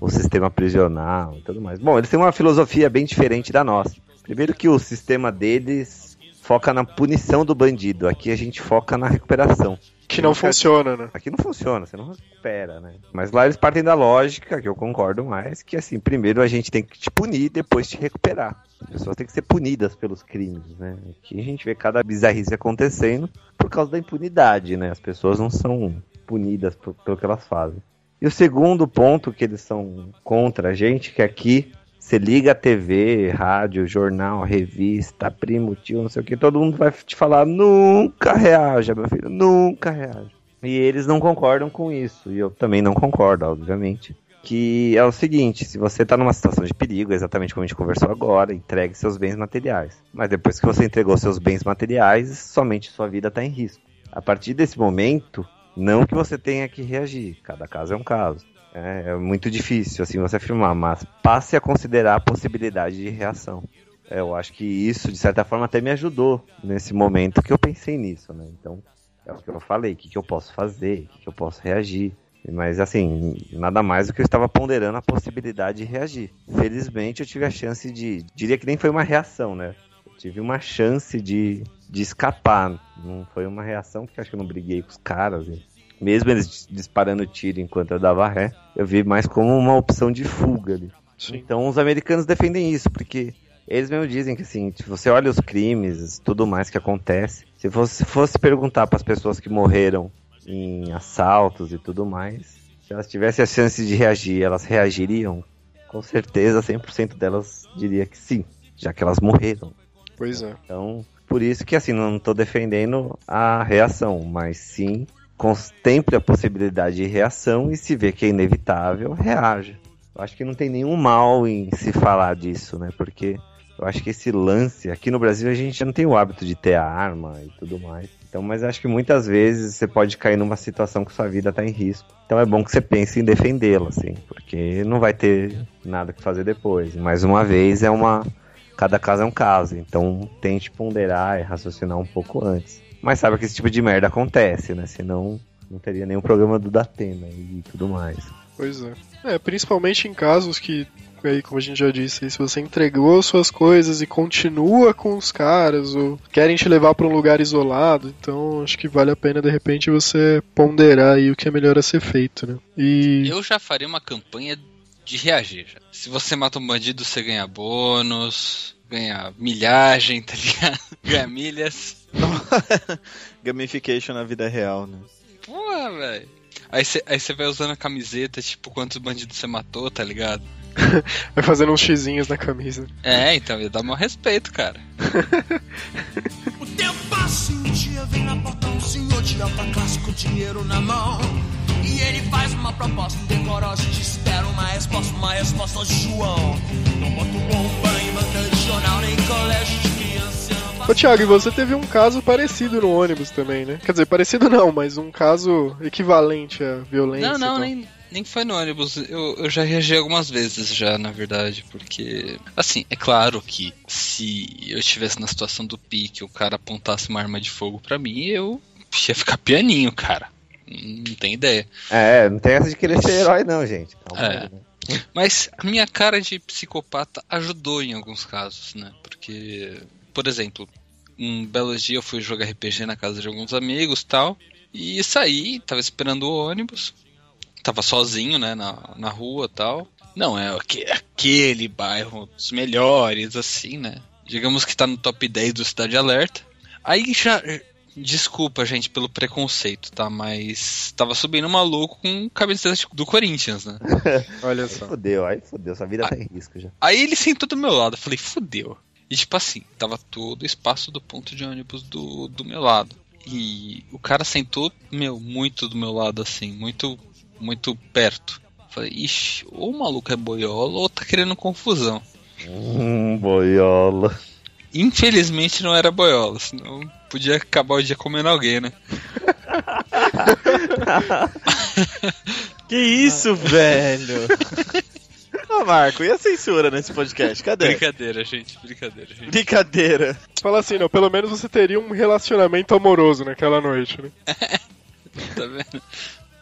o sistema prisional e tudo mais. Bom, eles têm uma filosofia bem diferente da nossa. Primeiro que o sistema deles foca na punição do bandido, aqui a gente foca na recuperação. Que não funciona, né? Aqui não funciona, você não recupera, né? Mas lá eles partem da lógica, que eu concordo mais, que assim, primeiro a gente tem que te punir, depois te recuperar. As pessoas têm que ser punidas pelos crimes, né? Aqui a gente vê cada bizarrice acontecendo por causa da impunidade, né? As pessoas não são punidas por- pelo que elas fazem. E o segundo ponto que eles são contra a gente, que aqui você liga a TV, rádio, jornal, revista, primo, tio, não sei o que, todo mundo vai te falar, nunca reaja, meu filho, nunca reaja. E eles não concordam com isso, e eu também não concordo, obviamente. Que é o seguinte, se você tá numa situação de perigo, exatamente como a gente conversou agora, entregue seus bens materiais. Mas depois que você entregou seus bens materiais, somente sua vida tá em risco. A partir desse momento, não que você tenha que reagir, cada caso é um caso. É, é muito difícil assim você afirmar, mas passe a considerar a possibilidade de reação. É, eu acho que isso, de certa forma, até me ajudou nesse momento que eu pensei nisso, né? Então, é o que eu falei, o que, que eu posso fazer, o que, que eu posso reagir. Mas assim, nada mais do que eu estava ponderando a possibilidade de reagir. Felizmente eu tive a chance de. Diria que nem foi uma reação, né? Eu tive uma chance de, de escapar. Não foi uma reação, porque acho que eu não briguei com os caras. e mesmo eles disparando tiro enquanto eu dava ré, eu vi mais como uma opção de fuga ali. Sim. Então os americanos defendem isso, porque eles mesmo dizem que assim, se você olha os crimes, tudo mais que acontece, se você fosse perguntar para as pessoas que morreram em assaltos e tudo mais, se elas tivessem a chance de reagir, elas reagiriam? Com certeza 100% delas diria que sim, já que elas morreram. Pois é. Então, por isso que assim, não estou defendendo a reação, mas sim contemple a possibilidade de reação e se vê que é inevitável, reaja. Eu acho que não tem nenhum mal em se falar disso, né? Porque eu acho que esse lance, aqui no Brasil a gente não tem o hábito de ter a arma e tudo mais. Então, mas acho que muitas vezes você pode cair numa situação que sua vida está em risco. Então é bom que você pense em defendê-la, assim, porque não vai ter nada que fazer depois. Mais uma vez é uma. Cada caso é um caso, então tente ponderar e raciocinar um pouco antes. Mas sabe que esse tipo de merda acontece, né? Senão não teria nenhum programa do Datena e tudo mais. Pois é. É, principalmente em casos que, aí, como a gente já disse, se você entregou suas coisas e continua com os caras, ou querem te levar para um lugar isolado, então acho que vale a pena de repente você ponderar aí o que é melhor a ser feito, né? E. Eu já faria uma campanha de reagir. Já. Se você mata um bandido, você ganha bônus, ganha milhagem, tá ligado? <laughs> Ganha milhas. <laughs> Gamification na vida real, né? Porra, velho. Aí você vai usando a camiseta, tipo, quantos bandidos você matou, tá ligado? <laughs> Vai fazendo uns xizinhos na camisa. É, então, ia dar meu respeito, cara. <laughs> O tempo passa e um dia vem na porta um senhor de alta classe com dinheiro na mão. E ele faz uma proposta indecorosa e te espera uma resposta, uma resposta de João. Não boto bomba em banca de jornal, nem colégio de. Ô Thiago, e você teve um caso parecido no ônibus também, né? Quer dizer, parecido não, mas um caso equivalente à violência. Não, não, nem, nem foi no ônibus. Eu, eu já reagi algumas vezes já, na verdade, porque. Assim, é claro que se eu estivesse na situação do pique, o cara apontasse uma arma de fogo pra mim, eu ia ficar pianinho, cara. Não tem ideia. É, não tem essa de querer ser herói, não, gente. Calma É. aí, né? Mas a minha cara de psicopata ajudou em alguns casos, né? Porque, por exemplo, um belo dia eu fui jogar RPG na casa de alguns amigos tal. E saí, tava esperando o ônibus. Tava sozinho, né, na, na rua tal. Não, é aque- aquele bairro dos melhores, assim, né? Digamos que tá no top 10 do Cidade Alerta. Aí já. Desculpa, gente, pelo preconceito, tá? Mas tava subindo maluco com camiseta do Corinthians, né? <laughs> Olha Aí só. fudeu, aí fudeu, sua vida tá em risco já. Aí ele sentou do meu lado, eu falei, fudeu. E tipo assim, tava todo o espaço do ponto de ônibus do, do meu lado. E o cara sentou, meu, muito do meu lado, assim, muito, muito perto. Falei, ixi, ou o maluco é boiola ou tá querendo confusão. Hum, boiola. Infelizmente não era boiola, senão podia acabar o dia comendo alguém, né? <laughs> Que isso, <laughs> velho? Ah, Marco, e a censura nesse podcast? Cadê? Brincadeira, gente, brincadeira, gente. Brincadeira. Fala assim, não, pelo menos você teria um relacionamento amoroso naquela noite, né? <laughs> tá vendo?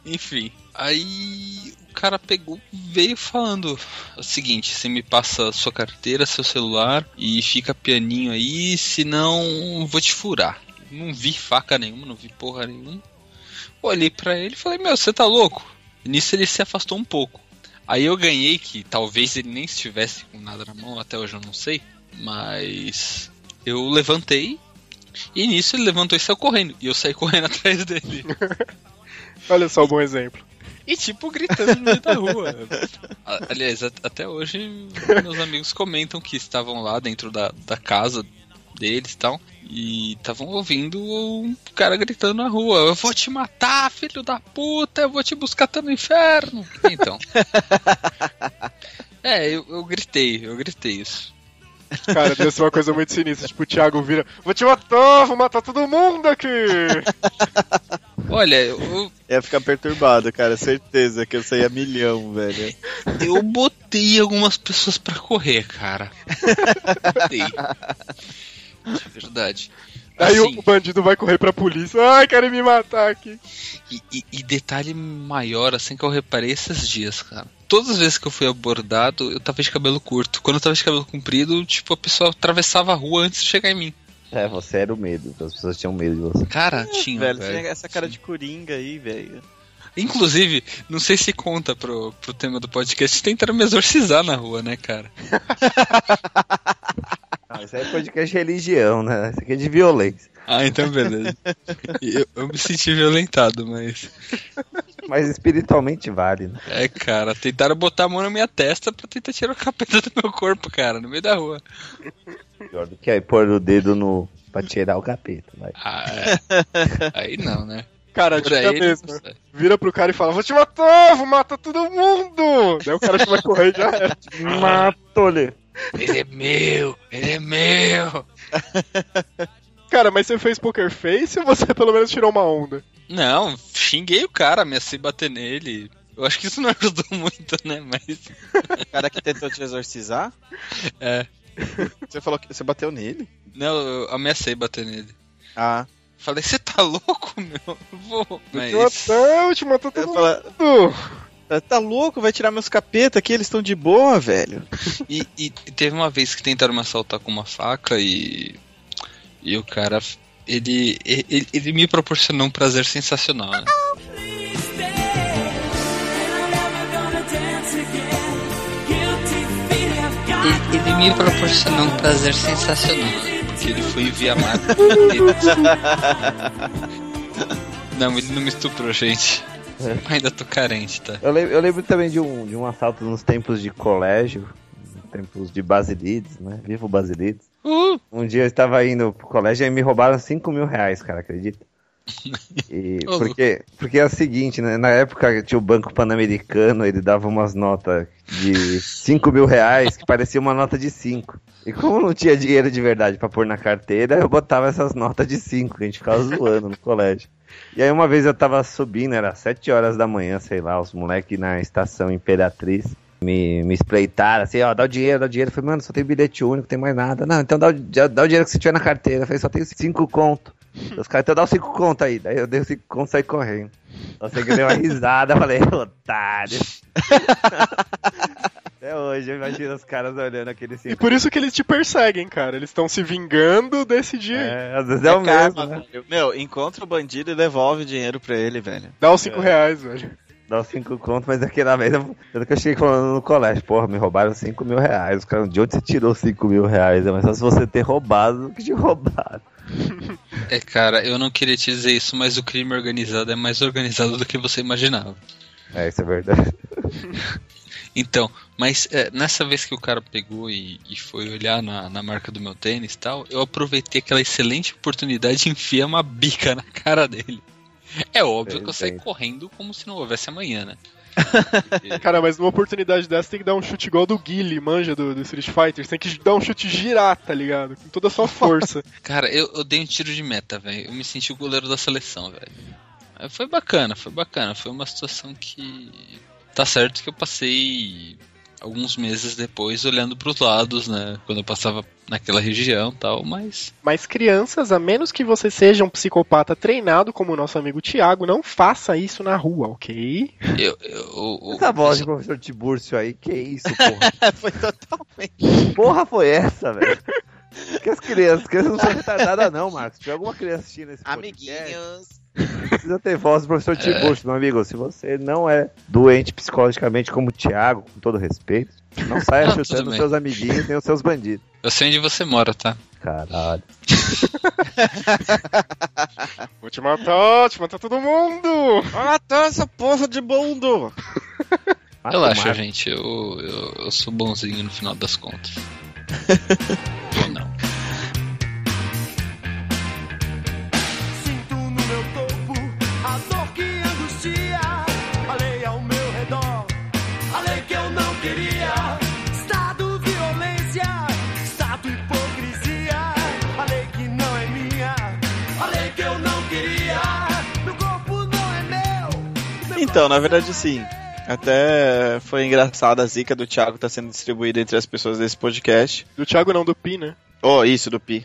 Enfim, aí o cara pegou, veio falando o seguinte: você me passa sua carteira, seu celular e fica pianinho aí, senão vou te furar. Não vi faca nenhuma, não vi porra nenhuma. Olhei pra ele e falei: Meu, você tá louco? Nisso ele se afastou um pouco. Aí eu ganhei que talvez ele nem estivesse com nada na mão, até hoje eu não sei. Mas eu levantei e nisso ele levantou e saiu correndo. E eu saí <laughs> correndo atrás dele. <laughs> Olha só o bom exemplo. E tipo, gritando no meio da rua. Aliás, até hoje meus amigos comentam que estavam lá dentro da, da casa deles e tal. E estavam ouvindo um cara gritando na rua: Eu vou te matar, filho da puta, eu vou te buscar até no inferno. Então. <laughs> É, eu, eu gritei, eu gritei isso. Cara, deve ser uma coisa muito sinistra. Tipo, o Thiago vira, vou te matar, vou matar todo mundo aqui. <laughs> Olha, eu, Ia ficar perturbado, cara. Certeza que eu saía milhão, velho. eu botei algumas pessoas pra correr, cara. Botei. <laughs> De <laughs> verdade. Aí Assim, o bandido vai correr pra polícia. Ai, querem me matar aqui. E, e- e detalhe maior, assim, que eu reparei esses dias, cara. Todas as vezes que eu fui abordado, eu tava de cabelo curto. Quando eu tava de cabelo comprido, tipo, a pessoa atravessava a rua antes de chegar em mim. É, você era o medo, as pessoas tinham medo de você. Cara, tinha, velho, velho. tem essa cara de coringa aí, velho. Inclusive, não sei se conta pro, pro tema do podcast, tentaram me exorcizar na rua, né, cara? <laughs> Isso aí é podcast de religião, né? Isso aqui é de violência. Ah, então beleza. Eu, eu me senti violentado, mas. Mas espiritualmente vale, né? É, cara, tentaram botar a mão na minha testa pra tentar tirar o capeta do meu corpo, cara, no meio da rua. Pior do que aí pôr o dedo no. pra tirar o capeta. Vai. Ah, é. Aí não, né? Cara, não sai. Vira pro cara e fala, vou te matar, vou matar todo mundo! Daí o cara que vai correr já era. Matou-lhe. Ele é meu, ele é meu. <laughs> Cara, mas você fez poker face ou você pelo menos tirou uma onda? Não, xinguei o cara, ameacei bater nele. Eu acho que isso não <laughs> ajudou muito, né? Mas. O cara que tentou te exorcizar, <laughs> É. você falou que você bateu nele? Não, eu ameacei bater nele. Ah. Falei, você tá louco, meu? Eu Vou. Mas. Te matar, te matou Eu todo falo, mundo! Tá louco, vai tirar meus capeta aqui, eles estão de boa, velho. E, e- teve uma vez que tentaram me assaltar com uma faca e. E o cara. Ele, ele, ele me proporcionou um prazer sensacional, né? Ele, ele me proporcionou um prazer sensacional? Porque ele foi via mata. <laughs> Não, ele não me estuprou, gente. <laughs> Ainda tô carente, tá? Eu lembro, eu lembro também de um, de um assalto nos tempos de colégio, nos tempos de Basilides, né? Vivo Basilides. Uh, Um dia eu estava indo pro colégio e me roubaram 5 mil reais, cara, acredita? E <laughs> porque, porque é o seguinte, né? Na época tinha o Banco Pan-Americano, ele dava umas notas de 5 mil reais que parecia uma nota de 5. E como não tinha dinheiro de verdade pra pôr na carteira, eu botava essas notas de 5, que a gente ficava zoando no colégio. E aí uma vez eu tava subindo, era 7 horas da manhã, sei lá, os moleques na estação Imperatriz me, me espreitaram, assim, ó, dá o dinheiro, dá o dinheiro. Eu falei, mano, só tem bilhete único, não tem mais nada. Não, então dá o, dá o dinheiro que você tiver na carteira. Eu falei, só tenho 5 conto. Os caras, então dá os 5 conto aí. Daí eu dei os 5 conto e saí correndo. Só sei que eu dei uma risada, <laughs> falei, otário. <laughs> Até hoje eu imagino os caras olhando aquele E 5 por isso que eles te perseguem, cara. Eles estão se vingando desse dia. É, às vezes é, o karma, mesmo, né? Meu, encontra o bandido e devolve o dinheiro pra ele, velho. Dá os 5 reais, velho. Dá os 5 conto, mas aquela vez eu, eu que eu cheguei falando no colégio, porra, me roubaram 5 mil reais. Os caras, de onde você tirou 5 mil reais? É mais só se você ter roubado do que te roubaram. É, cara, eu não queria te dizer isso, mas o crime organizado é mais organizado do que você imaginava. É, isso é verdade. Então, mas é, nessa vez que o cara pegou e, e foi olhar na, na marca do meu tênis e tal, eu aproveitei aquela excelente oportunidade e enfiei uma bica na cara dele. É óbvio que eu saí correndo como se não houvesse amanhã, né? <laughs> Cara, mas numa oportunidade dessa tem que dar um chute igual do Guile, manja do, do Street Fighter. Tem que dar um chute girar, tá ligado? Com toda a sua força. <laughs> Cara, eu, eu dei um tiro de meta, velho. Eu me senti o goleiro da seleção, velho. Foi bacana, foi bacana. Foi uma situação que. Tá certo que eu passei alguns meses depois olhando pros lados, né? Quando eu passava naquela região e tal, mas. Mas crianças, a menos que você seja um psicopata treinado como o nosso amigo Thiago, não faça isso na rua, ok? Eu. eu, eu- Essa voz de professor Tibúrcio aí, que isso, porra? <laughs> Foi totalmente. Que porra foi essa, velho? Que as crianças, as crianças não são retardadas não, Marcos. Se tiver alguma criança assistindo esse podcast, Amiguinhos. Precisa ter voz do professor Tibúrcio, meu amigo. Se você não é doente psicologicamente como o Thiago, com todo respeito, não saia Não, chutando os seus amiguinhos nem os seus bandidos. eu sei onde você mora, tá? Caralho. <laughs> Vou te matar, te matar todo mundo! Matou essa porra de mundo! Mata o Relaxa, gente. Eu, eu, eu sou bonzinho no final das contas. <laughs> Ou não. Então, na verdade, sim. Até foi engraçado a zica do Thiago tá sendo distribuída entre as pessoas desse podcast. Do Thiago não, do Pi, né? Oh, isso, do Pi.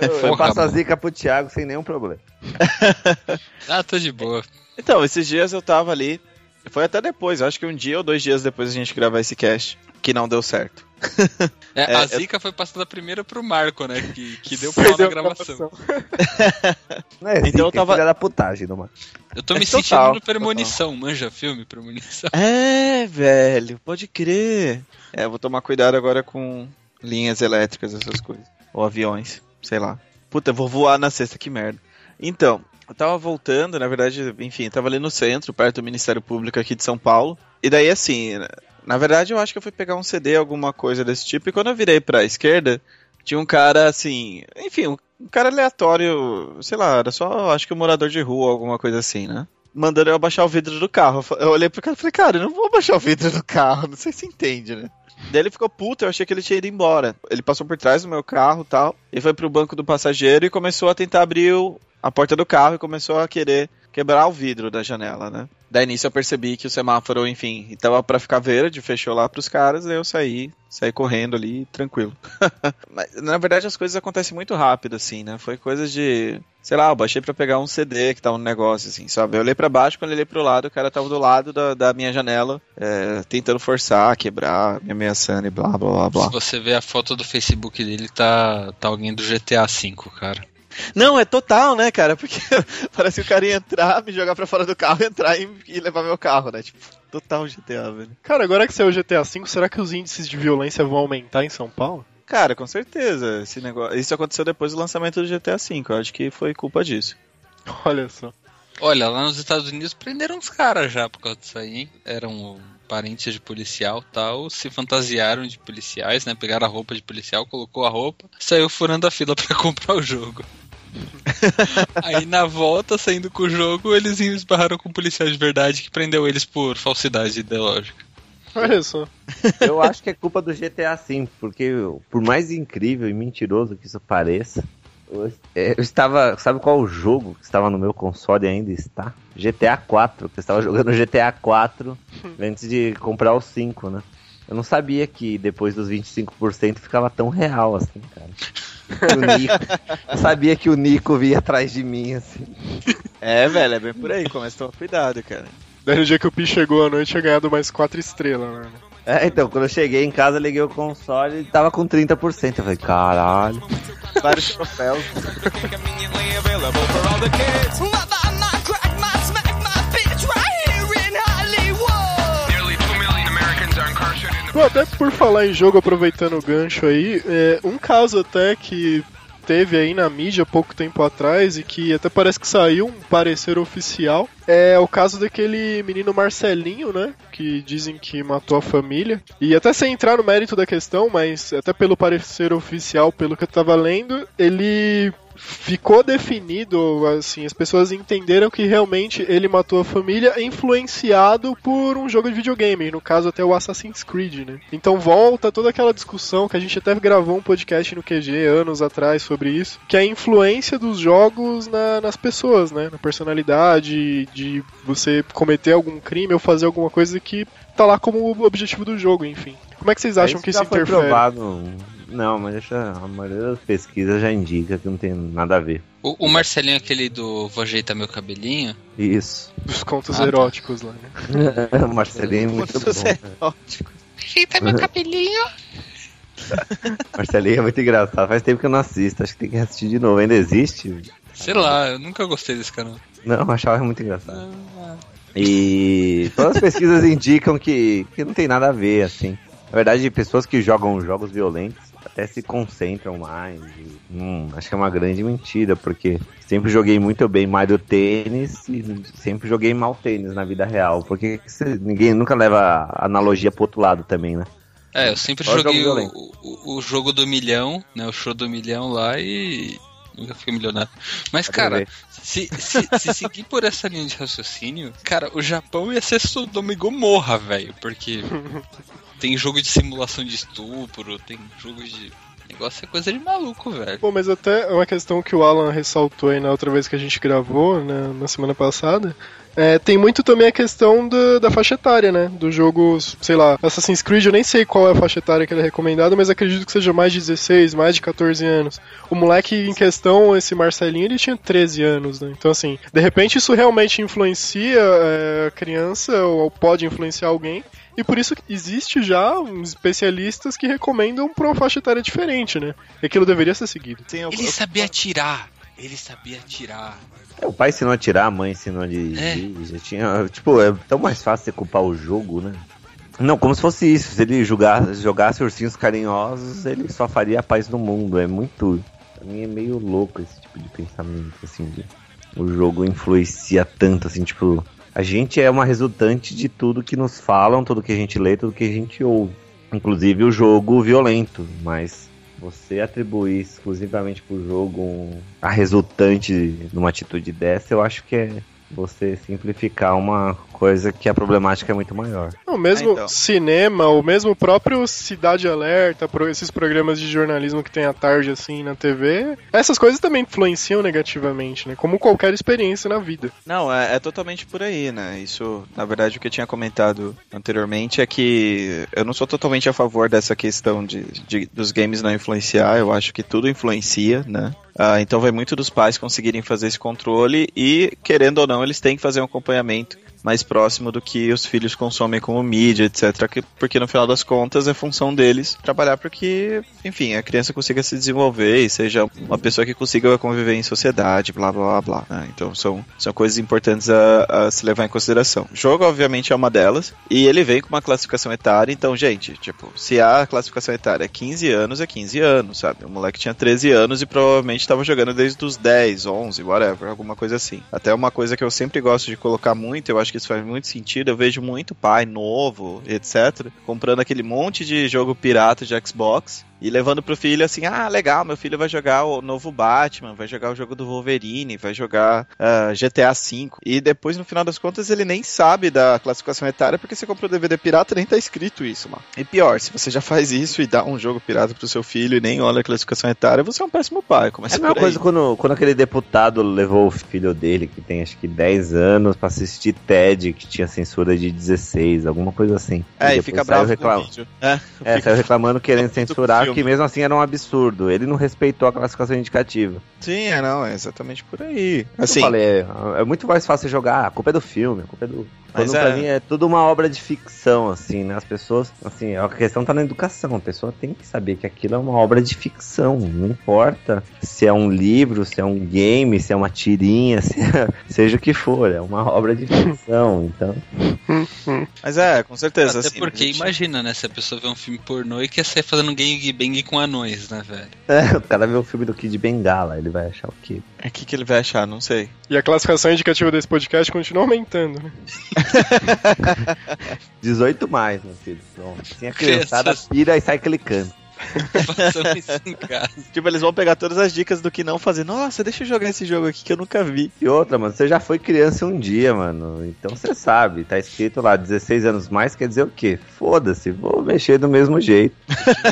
Eu, eu <laughs> passo a zica pro Thiago sem nenhum problema. <laughs> Ah, tô de boa. Então, esses dias eu tava ali. Foi até depois, acho que um dia ou dois dias depois a gente gravar esse cast. Que não deu certo. É, <laughs> É, a eu- zica foi passada primeiro pro Marco, né? Que, que deu <laughs> pau na a gravação. Não <laughs> é Então então eu tava- filha da putagem, não, mano. Eu tô É me total, sentindo no Premonição, manja filme, Premonição. É, velho, pode crer. É, vou tomar cuidado agora com linhas elétricas, essas coisas. Ou aviões, sei lá. Puta, eu vou voar na sexta, que merda. Então, eu tava voltando, na verdade, enfim, eu tava ali no centro, perto do Ministério Público aqui de São Paulo. E daí, assim, na verdade, eu acho que eu fui pegar um CD, alguma coisa desse tipo. E quando eu virei pra esquerda, tinha um cara, assim, enfim, um cara aleatório, sei lá, era só, acho que um morador de rua, alguma coisa assim, né? Mandando eu abaixar o vidro do carro. Eu olhei pro cara e falei, cara, eu não vou abaixar o vidro do carro, <laughs> não sei se entende, né? Daí ele ficou puto, eu achei que ele tinha ido embora. Ele passou por trás do meu carro e tal, e foi pro banco do passageiro e começou a tentar abrir o- a porta do carro e começou a querer quebrar o vidro da janela, né? Daí nisso eu percebi que o semáforo, enfim, tava pra ficar verde, fechou lá pros caras, daí eu saí, saí correndo ali, tranquilo. <laughs> Mas, na verdade, as coisas acontecem muito rápido, assim, né? Foi coisa de. Sei lá, eu baixei pra pegar um CD que tava no negócio, assim, sabe? Eu olhei pra baixo, quando eu olhei pro lado, o cara tava do lado da, da minha janela, é, tentando forçar, quebrar, me ameaçando e blá blá blá blá. Se você ver a foto do Facebook dele, tá, tá alguém do GTA V, cara. Não, é total, né, cara? Porque <laughs> parece que o cara ia entrar, me jogar pra fora do carro, <laughs> entrar e, e levar meu carro, né? Tipo, total GTA, velho. Cara, agora que saiu o GTA V, será que os índices de violência vão aumentar em São Paulo? Cara, com certeza. Esse negócio... Isso aconteceu depois do lançamento do GTA V. Eu acho que foi culpa disso. <laughs> Olha só. Olha, lá nos Estados Unidos prenderam uns caras já por causa disso aí, hein? Eram parentes de policial tal, se fantasiaram de policiais, né? Pegaram a roupa de policial, colocou a roupa, saiu furando a fila pra comprar o jogo. <laughs> aí na volta, saindo com o jogo, eles esbarraram com um policial de verdade que prendeu eles por falsidade ideológica. Olha só. <laughs> Eu acho que é culpa do GTA sim, porque por mais incrível e mentiroso que isso pareça, eu, é, eu estava. Sabe qual o jogo que estava no meu console e ainda está? GTA 4. Eu estava jogando GTA 4 <laughs> antes de comprar o 5, né? Eu não sabia que depois dos 25% ficava tão real assim, cara. O Nico, eu sabia que o Nico vinha atrás de mim, assim. É, velho, é bem por aí. Começa a tomar cuidado, cara. Daí no dia que o Pi chegou à noite, tinha ganhado mais 4 estrelas, né? É, então, quando eu cheguei em casa, liguei o console e tava com 30%. Eu falei, caralho. Vários troféus. Até por falar em jogo, aproveitando o gancho aí, é, um caso até que teve aí na mídia pouco tempo atrás e que até parece que saiu um parecer oficial é o caso daquele menino Marcelinho, né? Que dizem que matou a família. E até sem entrar no mérito da questão, mas até pelo parecer oficial, pelo que eu tava lendo, ele ficou definido, assim, as pessoas entenderam que realmente ele matou a família influenciado por um jogo de videogame, no caso até o Assassin's Creed, né? Então volta toda aquela discussão que a gente até gravou um podcast no QG anos atrás sobre isso, que é a influência dos jogos na- nas pessoas, né? Na personalidade, de você cometer algum crime ou fazer alguma coisa que tá lá como o objetivo do jogo, enfim. Como é que vocês acham isso que isso interfere? provado. Não, mas já, a maioria das pesquisas já indica que não tem nada a ver. O, o Marcelinho, aquele do Vou ajeitar meu cabelinho, Isso. Dos contos Ah, tá. eróticos lá, né? <laughs> o Marcelinho é muito bom. É né? ótimo. ajeita meu cabelinho. <laughs> Marcelinho é muito engraçado. Faz tempo que eu não assisto. Acho que tem que assistir de novo. Ainda existe? Sei lá, eu nunca gostei desse canal. Não, eu achava muito engraçado. E todas as pesquisas indicam que, que não tem nada a ver, assim. Na verdade, pessoas que jogam jogos violentos até se concentram mais. E, hum, acho que é uma grande mentira, porque sempre joguei muito bem Mario Tênis e sempre joguei mal tênis na vida real. Porque ninguém nunca leva a analogia pro outro lado também, né? É, eu sempre joguei jogo o, o, o jogo do milhão, né? O show do milhão lá e nunca fiquei milionário. Mas, cara, ver. se, se, se seguir por essa linha de raciocínio, cara, o Japão ia ser Sodoma e Gomorra, velho. Porque <laughs> tem jogo de simulação de estupro, tem jogo de. Negócio é coisa de maluco, velho. Bom, mas até uma questão que o Alan ressaltou aí na outra vez que a gente gravou, né, na semana passada, É, tem muito também a questão do- da faixa etária, né? Do jogo, sei lá, Assassin's Creed, eu nem sei qual é a faixa etária que ele é recomendado, mas acredito que seja mais de 16, mais de 14 anos. O moleque em questão, esse Marcelinho, ele tinha 13 anos, né? Então, assim, de repente isso realmente influencia é, a criança ou pode influenciar alguém. E por isso existe já uns especialistas que recomendam pra uma faixa etária diferente, né? E aquilo deveria ser seguido. Ele sabia atirar. Ele sabia atirar. É, o pai ensinou a tirar, a mãe ensinou a dirigir. Já tinha. Tipo, é tão mais fácil você culpar o jogo, né? Não, como se fosse isso. Se ele jogar, jogasse ursinhos carinhosos, ele só faria a paz no mundo. É muito. Pra mim é meio louco esse tipo de pensamento, assim, de o jogo influencia tanto, assim, tipo. A gente é uma resultante de tudo que nos falam, tudo que a gente lê, tudo que a gente ouve. Inclusive o jogo violento, mas você atribuir exclusivamente pro jogo a resultante de uma atitude dessa, eu acho que é você simplificar uma coisa que a problemática é muito maior. O mesmo É, então. cinema, o mesmo próprio Cidade Alerta, esses programas de jornalismo que tem à tarde assim na TV, essas coisas também influenciam negativamente, né? Como qualquer experiência na vida. Não, é, é totalmente por aí, né? Isso, na verdade, o que eu tinha comentado anteriormente é que eu não sou totalmente a favor dessa questão de, de- dos games não influenciar. Eu acho que tudo influencia, né? Ah, então vai muito dos pais conseguirem fazer esse controle e, querendo ou não, eles têm que fazer um acompanhamento mais próximo do que os filhos consomem como mídia, etc. que- Porque no final das contas é função deles trabalhar para que, enfim, a criança consiga se desenvolver e seja uma pessoa que consiga conviver em sociedade, blá blá blá blá. né? Então são, são coisas importantes a, a se levar em consideração. O jogo, obviamente, é uma delas e ele vem com uma classificação etária. Então, gente, tipo, se a classificação etária é 15 anos, é 15 anos, sabe? O moleque tinha 13 anos e provavelmente estava jogando desde os 10, 11, whatever, alguma coisa assim. Até uma coisa que eu sempre gosto de colocar muito, eu acho que isso faz muito sentido. Eu vejo muito pai novo, etc., comprando aquele monte de jogo pirata de Xbox e levando pro filho assim: ah, legal, meu filho vai jogar o novo Batman, vai jogar o jogo do Wolverine, vai jogar ah, GTA V. E depois, no final das contas, ele nem sabe da classificação etária porque você comprou DVD pirata nem tá escrito isso lá. E pior, se você já faz isso e dá um jogo pirata pro seu filho e nem olha a classificação etária, você é um péssimo pai. Começa É a mesma coisa quando, quando aquele deputado levou o filho dele, que tem acho que 10 anos, pra assistir TED, que tinha censura de 16, alguma coisa assim. É, e depois fica bravo vídeo. É, É, fica- saiu reclamando querendo <laughs> censurar. Que mesmo assim era um absurdo. Ele não respeitou a classificação indicativa. Sim, é, não, é exatamente por aí. Assim, eu falei, é, é muito mais fácil jogar, a culpa é do filme, a culpa é do. Mas Quando pra é. mim é tudo uma obra de ficção, assim, né? As pessoas, assim, a questão tá na educação. A pessoa tem que saber que aquilo é uma obra de ficção. Não importa se é um livro, se é um game, se é uma tirinha, <laughs> se é- seja o que for, é uma obra de ficção. Então, <laughs> mas é, com certeza. Até assim, porque gente- imagina, né? Se a pessoa vê um filme pornô e quer sair fazendo gangbang com anões, né, velho? é, o cara vê o filme do Kid Bengala, ele vai achar o quê? O que, que ele vai achar? Não sei. E a classificação indicativa desse podcast continua aumentando, né? <laughs> <laughs> 18 mais, meu filho. Pronto. Assim a criançada pira e sai clicando. Façam isso em casa. Tipo, eles vão pegar todas as dicas do que não fazer. Nossa, deixa eu jogar esse jogo aqui que eu nunca vi. E outra, mano, você já foi criança um dia, mano. Então você sabe, tá escrito lá 16 anos mais, quer dizer o quê? Foda-se, vou mexer do mesmo jeito.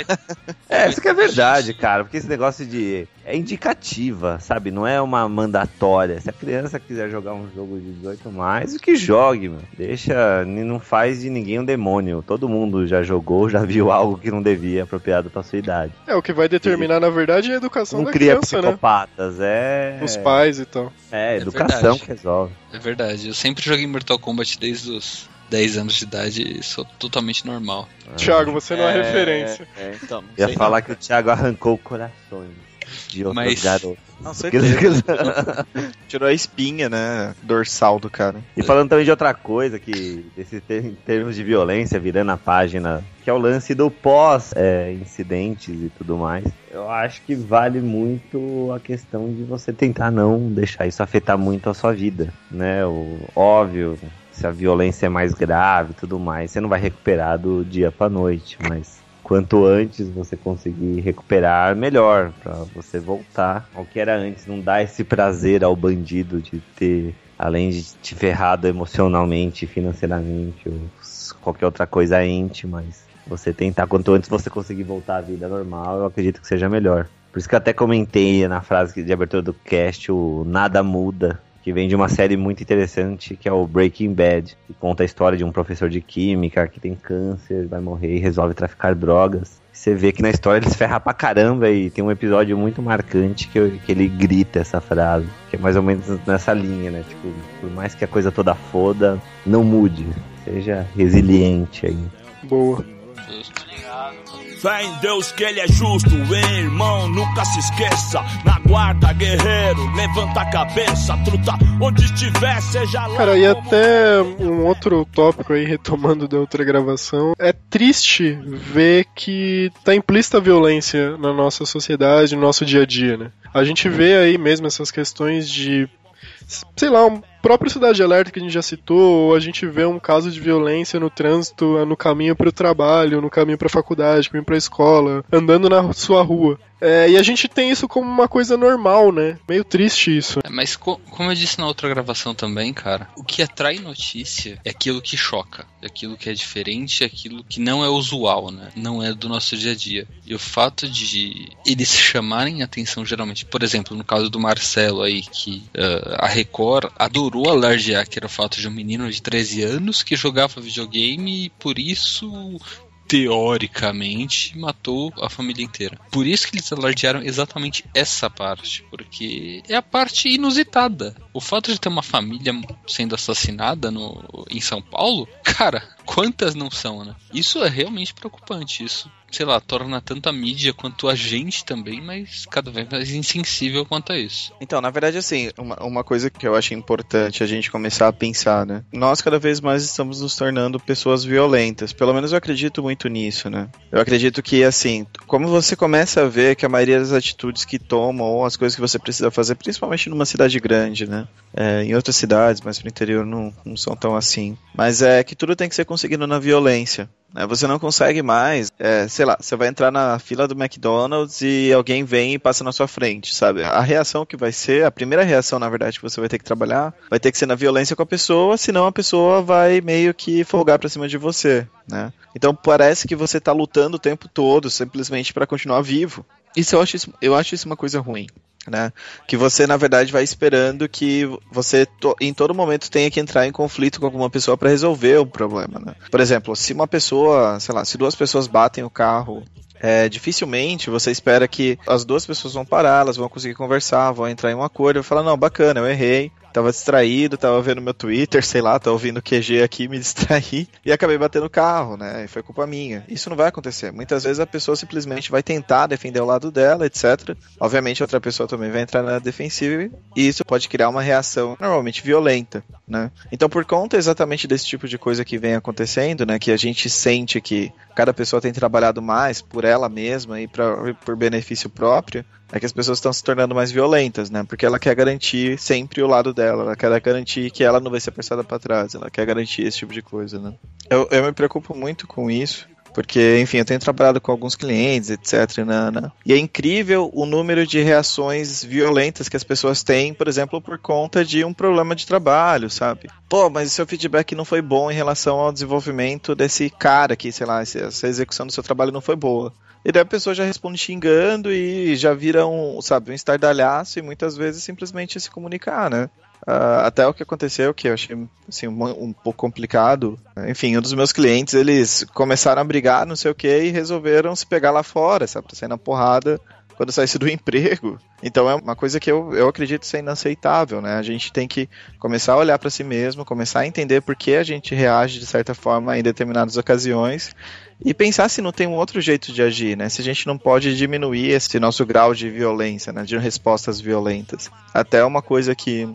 <laughs> é, isso que é verdade, cara, porque esse negócio de. É indicativa, sabe? Não é uma mandatória. Se a criança quiser jogar um jogo de 18 mais, o que jogue, mano. Deixa. Não faz de ninguém um demônio. Todo mundo já jogou, já viu algo que não devia apropriado pra sua idade. É, o que vai determinar, na verdade, é a educação Não da cria criança, né? psicopatas, é. Os pais e tal. É, É educação verdade. que resolve. É verdade. Eu sempre joguei Mortal Kombat desde os 10 anos de idade e sou totalmente normal. Thiago, você não é, referência. É, então. não Ia falar que o Thiago arrancou corações de outros Mas- garotos. Não, certeza. <laughs> Tirou a espinha, né? Dorsal do cara. E falando também de outra coisa, que desse ter- em termos de violência, virando a página, que é o lance do pós-incidentes e tudo mais. Eu acho que vale muito a questão de você tentar não deixar isso afetar muito a sua vida, né? O óbvio, se a violência é mais grave e tudo mais, você não vai recuperar do dia pra noite, mas quanto antes você conseguir recuperar, melhor, pra você voltar ao que era antes, não dar esse prazer ao bandido de ter, além de te ferrado emocionalmente, financeiramente, ou qualquer outra coisa ente, mas você tentar, quanto antes você conseguir voltar à vida normal, eu acredito que seja melhor. Por isso que eu até comentei na frase de abertura do cast o nada muda, que vem de uma série muito interessante que é o Breaking Bad, que conta a história de um professor de química que tem câncer, vai morrer e resolve traficar drogas. Você vê que na história ele se ferra pra caramba e tem um episódio muito marcante que, que ele grita essa frase, que é mais ou menos nessa linha, né? Tipo, por mais que a coisa toda foda, não mude, seja resiliente aí. Boa. Fé em Deus que ele é justo, hein, irmão, nunca se esqueça. Na guarda, guerreiro, levanta a cabeça, truta, onde estiver, seja lá. Cara, e até um outro tópico aí, retomando da outra gravação, é triste ver que tá implícita a violência na nossa sociedade, no nosso dia a dia, né? A gente vê aí mesmo essas questões de sei lá, um próprio Cidade Alerta que a gente já citou, ou a gente vê um caso de violência no trânsito, no caminho para o trabalho, no caminho para a faculdade, caminho para a escola, andando na sua rua. É, e a gente tem isso como uma coisa normal, né? Meio triste isso. É, mas co como eu disse na outra gravação também, cara, o que atrai notícia é aquilo que choca, é aquilo que é diferente, é aquilo que não é usual, né? Não é do nosso dia a dia. E o fato de eles chamarem atenção geralmente, por exemplo, no caso do Marcelo aí, que uh, a Record adorou alardear que era o fato de um menino de 13 anos que jogava videogame e por isso teoricamente, matou a família inteira. Por isso que eles alardearam exatamente essa parte, porque é a parte inusitada. O fato de ter uma família sendo assassinada no, em São Paulo, cara, quantas não são, né? Isso é realmente preocupante. Isso, sei lá, torna tanto a mídia quanto a gente também, mas cada vez mais insensível quanto a isso. Então, na verdade, assim, uma, uma coisa que eu acho importante a gente começar a pensar, né? Nós cada vez mais estamos nos tornando pessoas violentas. Pelo menos eu acredito muito nisso, né? Eu acredito que, assim, como você começa a ver que a maioria das atitudes que tomam ou as coisas que você precisa fazer, principalmente numa cidade grande, né? É, em outras cidades, mas pro interior não, não são tão assim. Mas é que tudo tem que ser conseguido na violência. Né? Você não consegue mais, é, sei lá, você vai entrar na fila do McDonald's e alguém vem e passa na sua frente, sabe? A reação que vai ser, a primeira reação, na verdade, que você vai ter que trabalhar, vai ter que ser na violência com a pessoa, senão a pessoa vai meio que folgar pra cima de você, né? Então parece que você tá lutando o tempo todo, simplesmente para continuar vivo. Isso eu acho, isso, eu acho isso uma coisa ruim. Né? Que você, na verdade, vai esperando que você to em todo momento tenha que entrar em conflito com alguma pessoa para resolver o problema. Né? Por exemplo, se uma pessoa, sei lá, se duas pessoas batem o carro é, dificilmente você espera que as duas pessoas vão parar, elas vão conseguir conversar, vão entrar em um acordo e falar, não, bacana, eu errei, tava distraído, tava vendo meu Twitter, sei lá, tava ouvindo QG aqui, me <laughs> distraí e acabei batendo o carro, né? E foi culpa minha. Isso não vai acontecer. Muitas vezes a pessoa simplesmente vai tentar defender o lado dela, etc. Obviamente outra pessoa também vai entrar na defensiva e isso pode criar uma reação normalmente violenta, né? Então por conta exatamente desse tipo de coisa que vem acontecendo, né, que a gente sente que cada pessoa tem trabalhado mais por ela mesma e pra, por benefício próprio, é que as pessoas estão se tornando mais violentas, né? Porque ela quer garantir sempre o lado dela, ela quer garantir que ela não vai ser passada para trás, ela quer garantir esse tipo de coisa, né? Eu, eu me preocupo muito com isso, porque, enfim, eu tenho trabalhado com alguns clientes, etc. Né, né? E é incrível o número de reações violentas que as pessoas têm, por exemplo, por conta de um problema de trabalho, sabe? Pô, mas o seu feedback não foi bom em relação ao desenvolvimento desse cara aqui, sei lá, essa execução do seu trabalho não foi boa. E daí a pessoa já responde xingando e já vira um, sabe, um estardalhaço e muitas vezes simplesmente se comunicar, né? Uh, até o que aconteceu, que eu achei assim, um, um, pouco complicado. Enfim, um dos meus clientes, eles começaram a brigar, não sei o que, e resolveram se pegar lá fora, sabe? Pra sair na porrada quando saísse do emprego. Então é uma coisa que eu, eu acredito ser inaceitável, né? A gente tem que começar a olhar para si mesmo, começar a entender por que a gente reage de certa forma em determinadas ocasiões e pensar se não tem um outro jeito de agir, né? Se a gente não pode diminuir esse nosso grau de violência, né? De respostas violentas. Até uma coisa que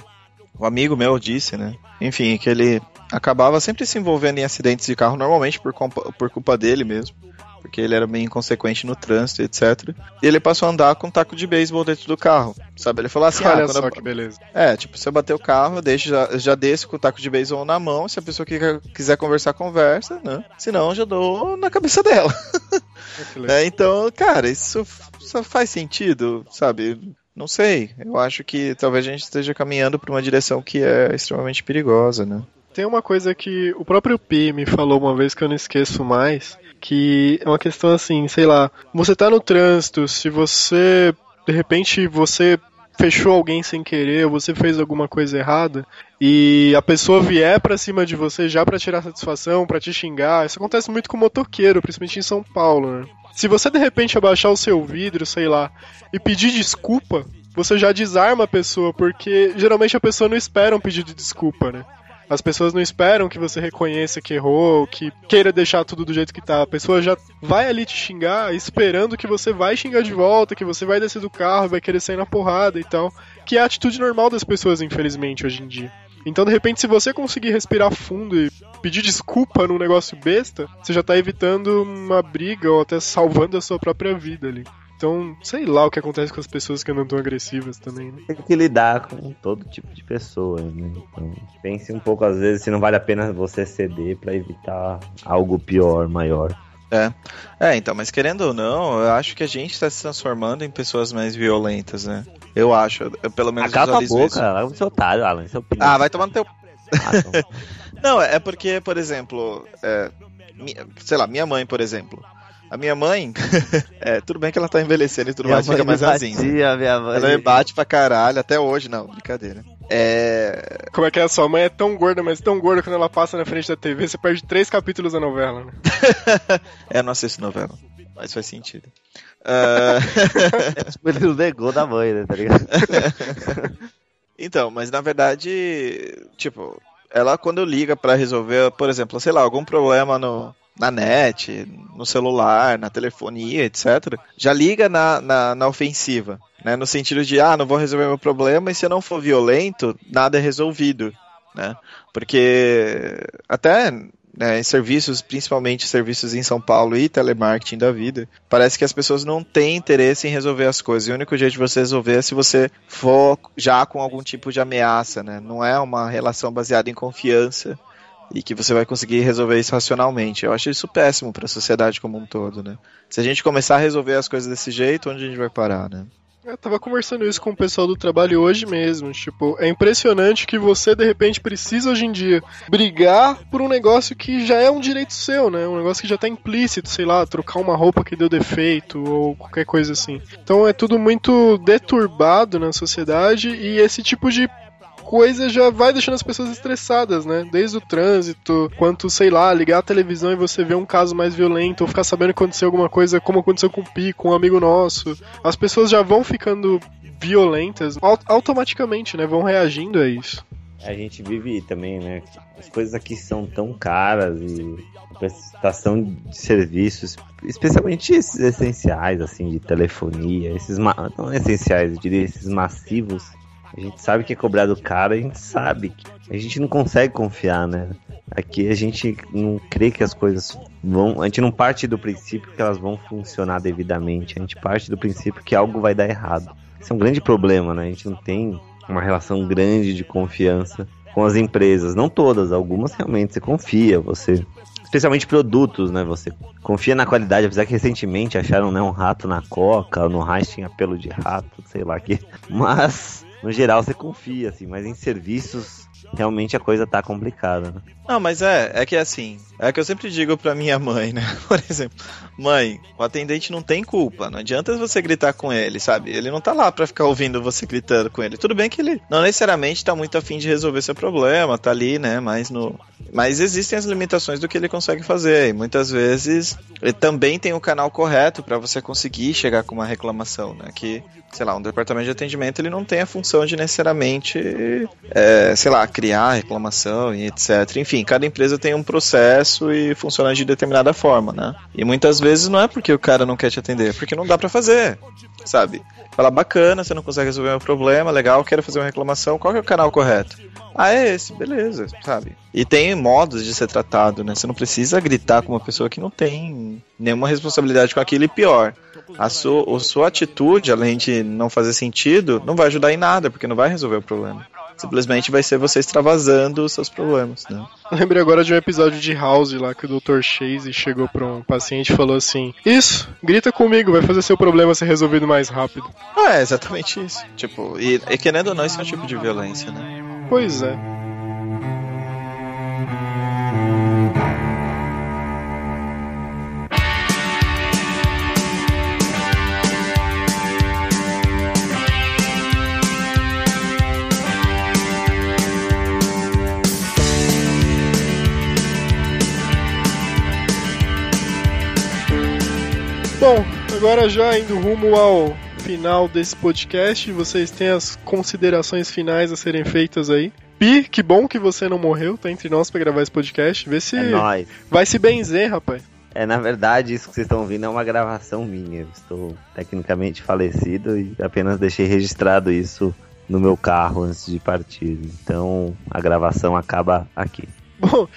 um amigo meu disse, né? Enfim, que ele acabava sempre se envolvendo em acidentes de carro, normalmente por, por culpa dele mesmo porque ele era meio inconsequente no trânsito, etc. E ele passou a andar com um taco de beisebol dentro do carro, sabe? Ele falou assim, Olha ah, só eu... que beleza. É, tipo, se eu bater o carro, deixa, já, já desço com o taco de beisebol na mão, se a pessoa que quiser conversar, conversa, né? Se não, já dou na cabeça dela. <laughs> é, então, cara, isso, isso faz sentido, sabe? Não sei. Eu acho que talvez a gente esteja caminhando para uma direção que é extremamente perigosa, né? Tem uma coisa que o próprio Pi me falou uma vez que eu não esqueço mais, que é uma questão assim, sei lá, você tá no trânsito, se você de repente você fechou alguém sem querer, ou você fez alguma coisa errada, e a pessoa vier pra cima de você já pra tirar satisfação, pra te xingar, isso acontece muito com motoqueiro, principalmente em São Paulo, né? Se você de repente abaixar o seu vidro, sei lá, e pedir desculpa, você já desarma a pessoa, porque geralmente a pessoa não espera um pedido de desculpa, né? As pessoas não esperam que você reconheça que errou, que queira deixar tudo do jeito que tá. A pessoa já vai ali te xingar, esperando que você vai xingar de volta, que você vai descer do carro, vai querer sair na porrada e tal. Que é a atitude normal das pessoas, infelizmente, hoje em dia. Então, de repente, se você conseguir respirar fundo e pedir desculpa num negócio besta, você já tá evitando uma briga ou até salvando a sua própria vida ali. Então, sei lá o que acontece com as pessoas que andam tão agressivas também, né? Tem que lidar com todo tipo de pessoa, né? Então, pense um pouco, às vezes, se não vale a pena você ceder pra evitar algo pior, maior. É. É, então, mas querendo ou não, eu acho que a gente está se transformando em pessoas mais violentas, né? Eu acho, eu, pelo menos Acaba a visualizo isso. boca, vai ser otário, Alan, isso é opinião. Ah, vai tomar no teu. Ah, então. <laughs> Não, é porque, por exemplo, é, sei lá, minha mãe, por exemplo. A minha mãe, <laughs> é, tudo bem que ela tá envelhecendo e tudo mais, fica mais minha mãe. Ela me bate pra caralho, até hoje, não, brincadeira. É. Como é que é? Sua mãe é tão gorda, mas tão gorda quando ela passa na frente da TV, você perde três capítulos da novela, né? <laughs> é, eu não assisto novela, mas faz sentido. Tipo, <laughs> Ele negou da mãe, né, tá ligado? Então, mas na verdade, tipo, ela quando liga pra resolver, por exemplo, sei lá, algum problema no, na net, no celular, na telefonia, etc., já liga na, na, na ofensiva, né? No sentido de, ah, não vou resolver meu problema e se eu não for violento, nada é resolvido, né? Porque até né, em serviços, principalmente serviços em São Paulo e telemarketing da vida, parece que as pessoas não têm interesse em resolver as coisas. E o único jeito de você resolver é se você for já com algum tipo de ameaça, né? Não é uma relação baseada em confiança e que você vai conseguir resolver isso racionalmente. Eu acho isso péssimo para a sociedade como um todo, né? Se a gente começar a resolver as coisas desse jeito, onde a gente vai parar, né? Eu tava conversando isso com o pessoal do trabalho hoje mesmo. Tipo, é impressionante que você, de repente, precisa hoje em dia brigar por um negócio que já é um direito seu, né? Um negócio que já tá implícito, sei lá, trocar uma roupa que deu defeito ou qualquer coisa assim. Então é tudo muito deturbado na sociedade e esse tipo de coisa já vai deixando as pessoas estressadas, né? Desde o trânsito, quanto, sei lá, ligar a televisão e você ver um caso mais violento, ou ficar sabendo que aconteceu alguma coisa, como aconteceu com o Pi, com um amigo nosso. As pessoas já vão ficando violentas au- automaticamente, né? Vão reagindo a isso. A gente vive também, né? As coisas aqui são tão caras e a prestação de serviços, especialmente esses essenciais, assim, de telefonia, esses não essenciais, eu diria esses massivos. A gente sabe que é cobrado caro, a gente sabe a gente não consegue confiar, né? Aqui a gente não crê que as coisas vão. A gente não parte do princípio que elas vão funcionar devidamente. A gente parte do princípio que algo vai dar errado. Isso é um grande problema, né? A gente não tem uma relação grande de confiança com as empresas. Não todas, algumas realmente você confia, você. Especialmente produtos, né? Você confia na qualidade, apesar que recentemente acharam né, um rato na coca, no Heinz tinha pelo de rato, sei lá que. Mas, no geral, você confia, assim, mas em serviços realmente a coisa tá complicada, né? Não, mas é, é que assim, é que eu sempre digo pra minha mãe, né? <laughs> Por exemplo, mãe, o atendente não tem culpa, não adianta você gritar com ele, sabe? Ele não tá lá pra ficar ouvindo você gritando com ele. Tudo bem que ele não necessariamente tá muito afim de resolver seu problema, tá ali, né? Mas no. Mas existem as limitações do que ele consegue fazer. E muitas vezes ele também tem o canal correto pra você conseguir chegar com uma reclamação, né? Que, sei lá, um departamento de atendimento ele não tem a função de necessariamente, é, sei lá, criar reclamação e etc. Enfim, cada empresa tem um processo e funciona de determinada forma, né? E muitas vezes não é porque o cara não quer te atender, é porque não dá pra fazer, sabe? Fala, bacana, você não consegue resolver meu problema, legal, quero fazer uma reclamação, qual é o canal correto? Ah, é esse, beleza, sabe? E tem modos de ser tratado, né? Você não precisa gritar com uma pessoa que não tem nenhuma responsabilidade com aquilo e pior. A sua, a sua atitude, além de não fazer sentido, não vai ajudar em nada, porque não vai resolver o problema. Simplesmente vai ser você extravasando os seus problemas, né? Eu lembrei agora de um episódio de House lá que o Dr. Chase chegou pra um paciente e falou assim: Isso, grita comigo, vai fazer seu problema ser resolvido mais rápido. Ah, é exatamente isso. Tipo, e, e querendo ou não, isso é um tipo de violência, né? Pois é. Bom, agora já indo rumo ao final desse podcast, vocês têm as considerações finais a serem feitas aí. Pi, que bom que você não morreu, tá entre nós pra gravar esse podcast. Vê se É nóis. vai se benzer, rapaz. É, na verdade, isso que vocês estão ouvindo é uma gravação minha. Eu estou tecnicamente falecido e apenas deixei registrado isso no meu carro antes de partir. Então, a gravação acaba aqui. Bom,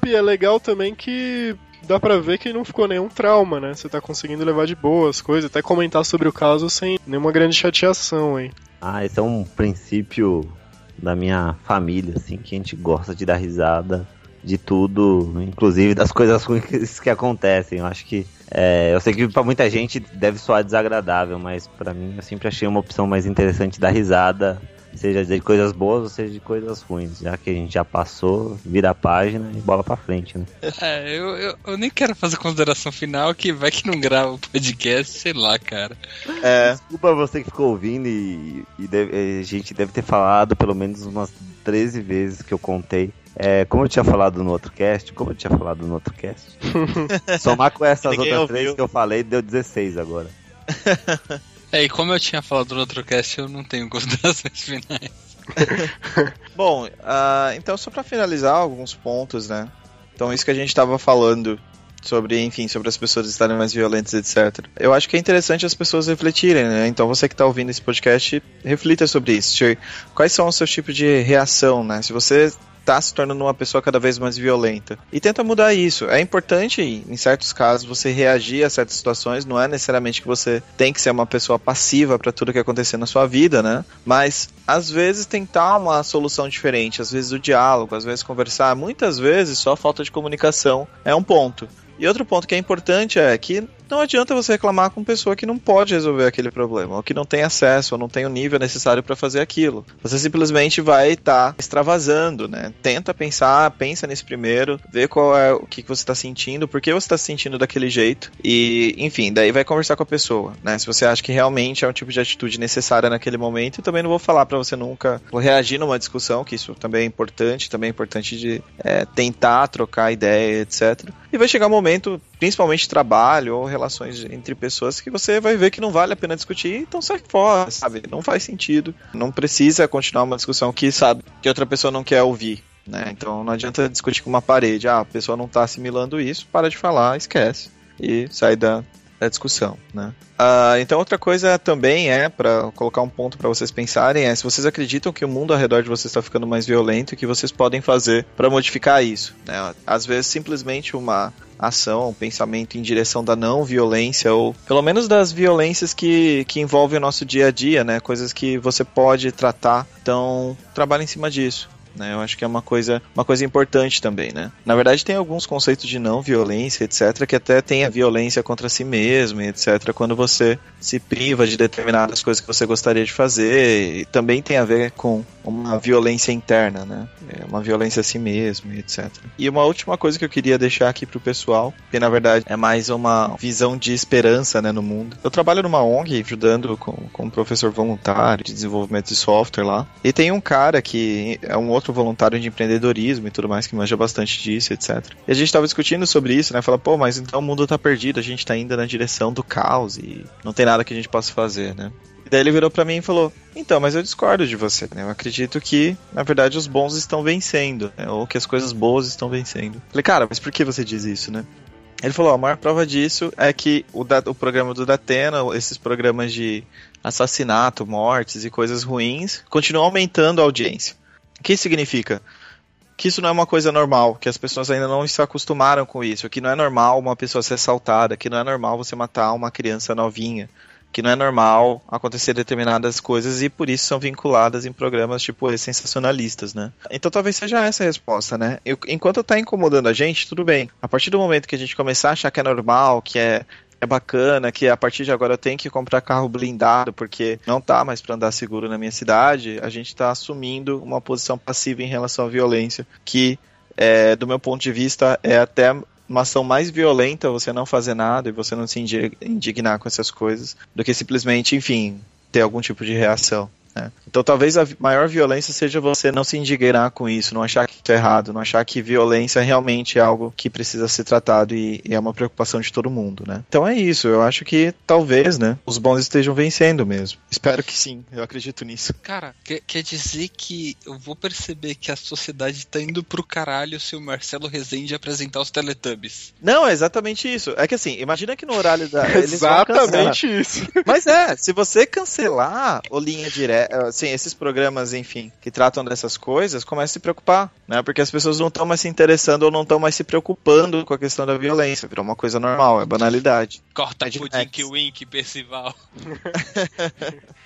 Pi, é legal também que dá pra ver que não ficou nenhum trauma, né? Você tá conseguindo levar de boa as coisas, até comentar sobre o caso sem nenhuma grande chateação, hein? Ah, esse é um princípio da minha família, assim, que a gente gosta de dar risada de tudo, inclusive das coisas ruins que acontecem. Eu acho que. é, eu sei que pra muita gente deve soar desagradável, mas pra mim eu sempre achei uma opção mais interessante dar risada, seja de coisas boas ou seja de coisas ruins. Já que a gente já passou, vira a página e bola pra frente, né? É, eu, eu, eu nem quero fazer consideração final, que vai que não grava o podcast, sei lá, cara. É, Desculpa você que ficou ouvindo e, e deve- a gente deve ter falado pelo menos umas 13 vezes que eu contei. É, como eu tinha falado no outro cast, como eu tinha falado no outro cast, <laughs> somar com essas Ninguém outras ouviu. três que eu falei, deu 16 agora. <laughs> É, e como eu tinha falado no outro cast, eu não tenho considerações <laughs> finais. <laughs> Bom, ah, então só pra finalizar alguns pontos, né? Então isso que a gente tava falando sobre, enfim, sobre as pessoas estarem mais violentas, etc. Eu acho que é interessante as pessoas refletirem, né? Então você que tá ouvindo esse podcast, reflita sobre isso. Quais são os seus tipos de reação, né? Se você tá se tornando uma pessoa cada vez mais violenta. E tenta mudar isso. É importante, em certos casos, você reagir a certas situações. Não é necessariamente que você tem que ser uma pessoa passiva para tudo que acontecer na sua vida, né? Mas às vezes tentar uma solução diferente, às vezes o diálogo, às vezes conversar, muitas vezes só falta de comunicação é um ponto. E outro ponto que é importante é que não adianta você reclamar com pessoa que não pode resolver aquele problema, ou que não tem acesso, ou não tem o nível necessário para fazer aquilo. Você simplesmente vai estar extravasando, né? Tenta pensar, pensa nesse primeiro, vê qual é o que que você está sentindo, por que você está se sentindo daquele jeito, e enfim, daí vai conversar com a pessoa, né? Se você acha que realmente é um tipo de atitude necessária naquele momento, eu também não vou falar para você nunca vou reagir numa discussão, que isso também é importante, também é importante de é, tentar trocar ideia, etc. E vai chegar um momento, principalmente trabalho ou relações entre pessoas, que você vai ver que não vale a pena discutir, então sai fora, sabe? Não faz sentido. Não precisa continuar uma discussão que, sabe, que outra pessoa não quer ouvir. Né? Então não adianta discutir com uma parede. Ah, a pessoa não tá assimilando isso, para de falar, esquece. E sai da, da discussão, né? Ah, então outra coisa também é, para colocar um ponto para vocês pensarem, é se vocês acreditam que o mundo ao redor de vocês está ficando mais violento, o que vocês podem fazer para modificar isso, né? Às vezes simplesmente uma ação, um pensamento em direção da não violência ou pelo menos das violências que, que envolvem o nosso dia a dia, né? Coisas que você pode tratar. Então, trabalhe em cima disso. Né, eu acho que é uma coisa, uma coisa importante também, né? Na verdade, tem alguns conceitos de não violência, etc., que até tem a violência contra si mesmo, etc., quando você se priva de determinadas coisas que você gostaria de fazer, e também tem a ver com uma violência interna, né? É uma violência a si mesmo, etc. E uma última coisa que eu queria deixar aqui pro pessoal, que na verdade é mais uma visão de esperança, né, no mundo. Eu trabalho numa ONG ajudando com, com um professor voluntário de desenvolvimento de software lá, e tem um cara que é um outro voluntário de empreendedorismo e tudo mais, que manja bastante disso, etc. E a gente tava discutindo sobre isso, né? Fala, pô, mas então o mundo tá perdido, a gente tá indo na direção do caos e não tem nada que a gente possa fazer, né? E daí ele virou pra mim e falou: Então, mas eu discordo de você, né? Eu acredito que, na verdade, os bons estão vencendo, né? Ou que as coisas boas estão vencendo. Falei, cara, mas por que você diz isso, né? Ele falou: a maior prova disso é que o, da, o programa do Datena, esses programas de assassinato, mortes e coisas ruins, continuam aumentando a audiência. Que significa? Que isso não é uma coisa normal, que as pessoas ainda não se acostumaram com isso, que não é normal uma pessoa ser assaltada, que não é normal você matar uma criança novinha, que não é normal acontecer determinadas coisas e por isso são vinculadas em programas tipo sensacionalistas, né? Então talvez seja essa a resposta, né? Enquanto tá incomodando a gente, tudo bem. A partir do momento que a gente começar a achar que é normal, que é é bacana, que a partir de agora tenho que comprar carro blindado porque não tá mais para andar seguro na minha cidade, a gente tá assumindo uma posição passiva em relação à violência, que é, do meu ponto de vista é até uma ação mais violenta você não fazer nada e você não se indi- indignar com essas coisas do que simplesmente, enfim, ter algum tipo de reação. Né? Então talvez a maior violência seja você não se indignar com isso, não achar que isso é errado, não achar que violência realmente é algo que precisa ser tratado e, e é uma preocupação de todo mundo, né? Então é isso, eu acho que talvez, né, os bons estejam vencendo mesmo. Espero que sim, eu acredito nisso. Cara, quer, quer dizer que eu vou perceber que a sociedade tá indo pro caralho se o Marcelo Rezende apresentar os Teletubbies. Não, é exatamente isso. É que assim, imagina que no horário da. <laughs> Exatamente isso. Mas é, se você cancelar o linha direta, assim, esses programas, enfim, que tratam dessas coisas, começa a se preocupar, né? Porque as pessoas não estão mais se interessando ou não estão mais se preocupando com a questão da violência. Virou uma coisa normal, é banalidade. Corta Max. Dink Wink, Percival. <laughs>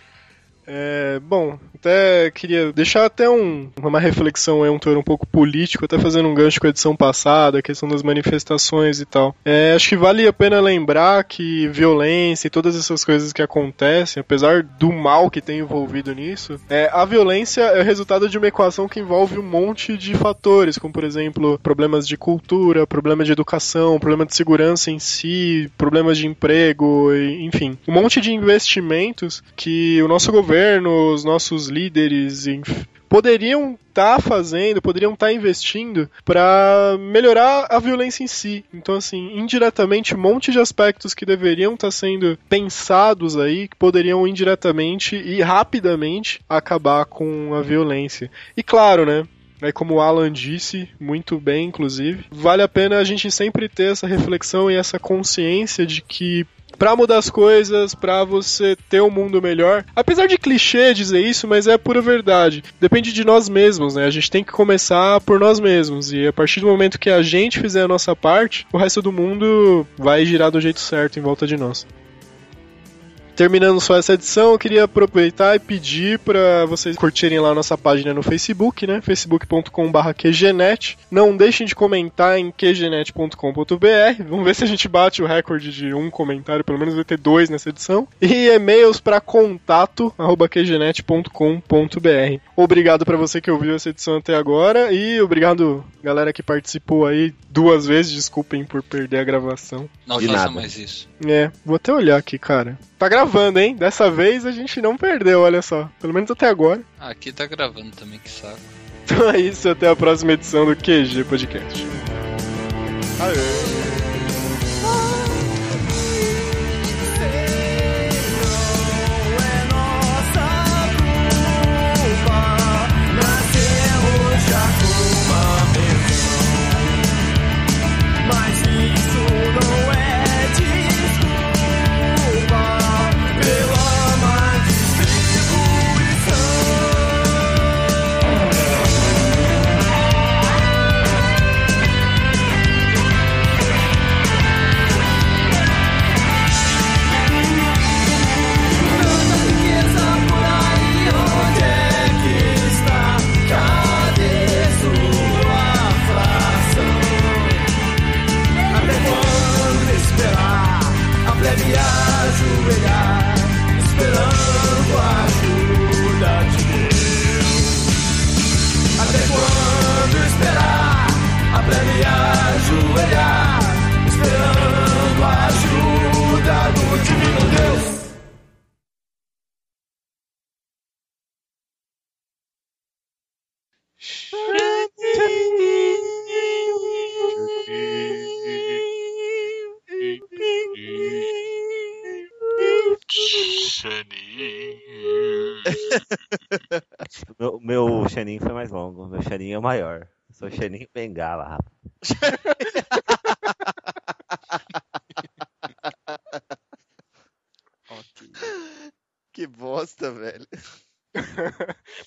É, bom, até queria deixar até um, uma reflexão aí, um teor um pouco político, até fazendo um gancho com a edição passada, a questão das manifestações e tal. É, acho que vale a pena lembrar que violência e todas essas coisas que acontecem, apesar do mal que tem envolvido nisso, é, a violência é o resultado de uma equação que envolve um monte de fatores, como por exemplo, problemas de cultura, problemas de educação, problema de segurança em si, problemas de emprego, enfim, um monte de investimentos que o nosso governo, os nossos líderes, enf- poderiam estar fazendo, poderiam estar investindo para melhorar a violência em si. Então, assim, indiretamente, um monte de aspectos que deveriam estar sendo pensados aí, que poderiam indiretamente e rapidamente acabar com a violência. E claro, né? Aí, como o Alan disse, muito bem, inclusive, vale a pena a gente sempre ter essa reflexão e essa consciência de que Pra mudar as coisas, pra você ter um mundo melhor. Apesar de clichê dizer isso, mas é pura verdade. Depende de nós mesmos, né? A gente tem que começar por nós mesmos. E a partir do momento que a gente fizer a nossa parte, o resto do mundo vai girar do jeito certo em volta de nós. Terminando só essa edição, eu queria aproveitar e pedir para vocês curtirem lá a nossa página no Facebook, né? facebook.com.br QGNet. Não deixem de comentar em qgnet.com.br. Vamos ver se a gente bate o recorde de um comentário, pelo menos vai ter dois nessa edição. E e-mails para contato@qgnet.com.br. Obrigado para você que ouviu essa edição até agora e obrigado galera que participou aí duas vezes. Desculpem por perder a gravação. Não De faça nada. mais isso. É, vou até olhar aqui, cara. Tá gravando, hein? Dessa vez a gente não perdeu, olha só. Pelo menos até agora. Ah, aqui tá gravando também, que saco. Então é isso, até a próxima edição do QG Podcast. Mas Meu, meu Xanin foi mais longo. Meu Xanin é o maior. Eu sou Xanin Bengala, rapaz. <laughs> Que bosta, velho.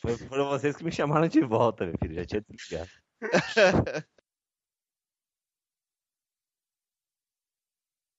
Foi- Foram vocês que me chamaram de volta, meu filho. Já tinha desligado. <laughs>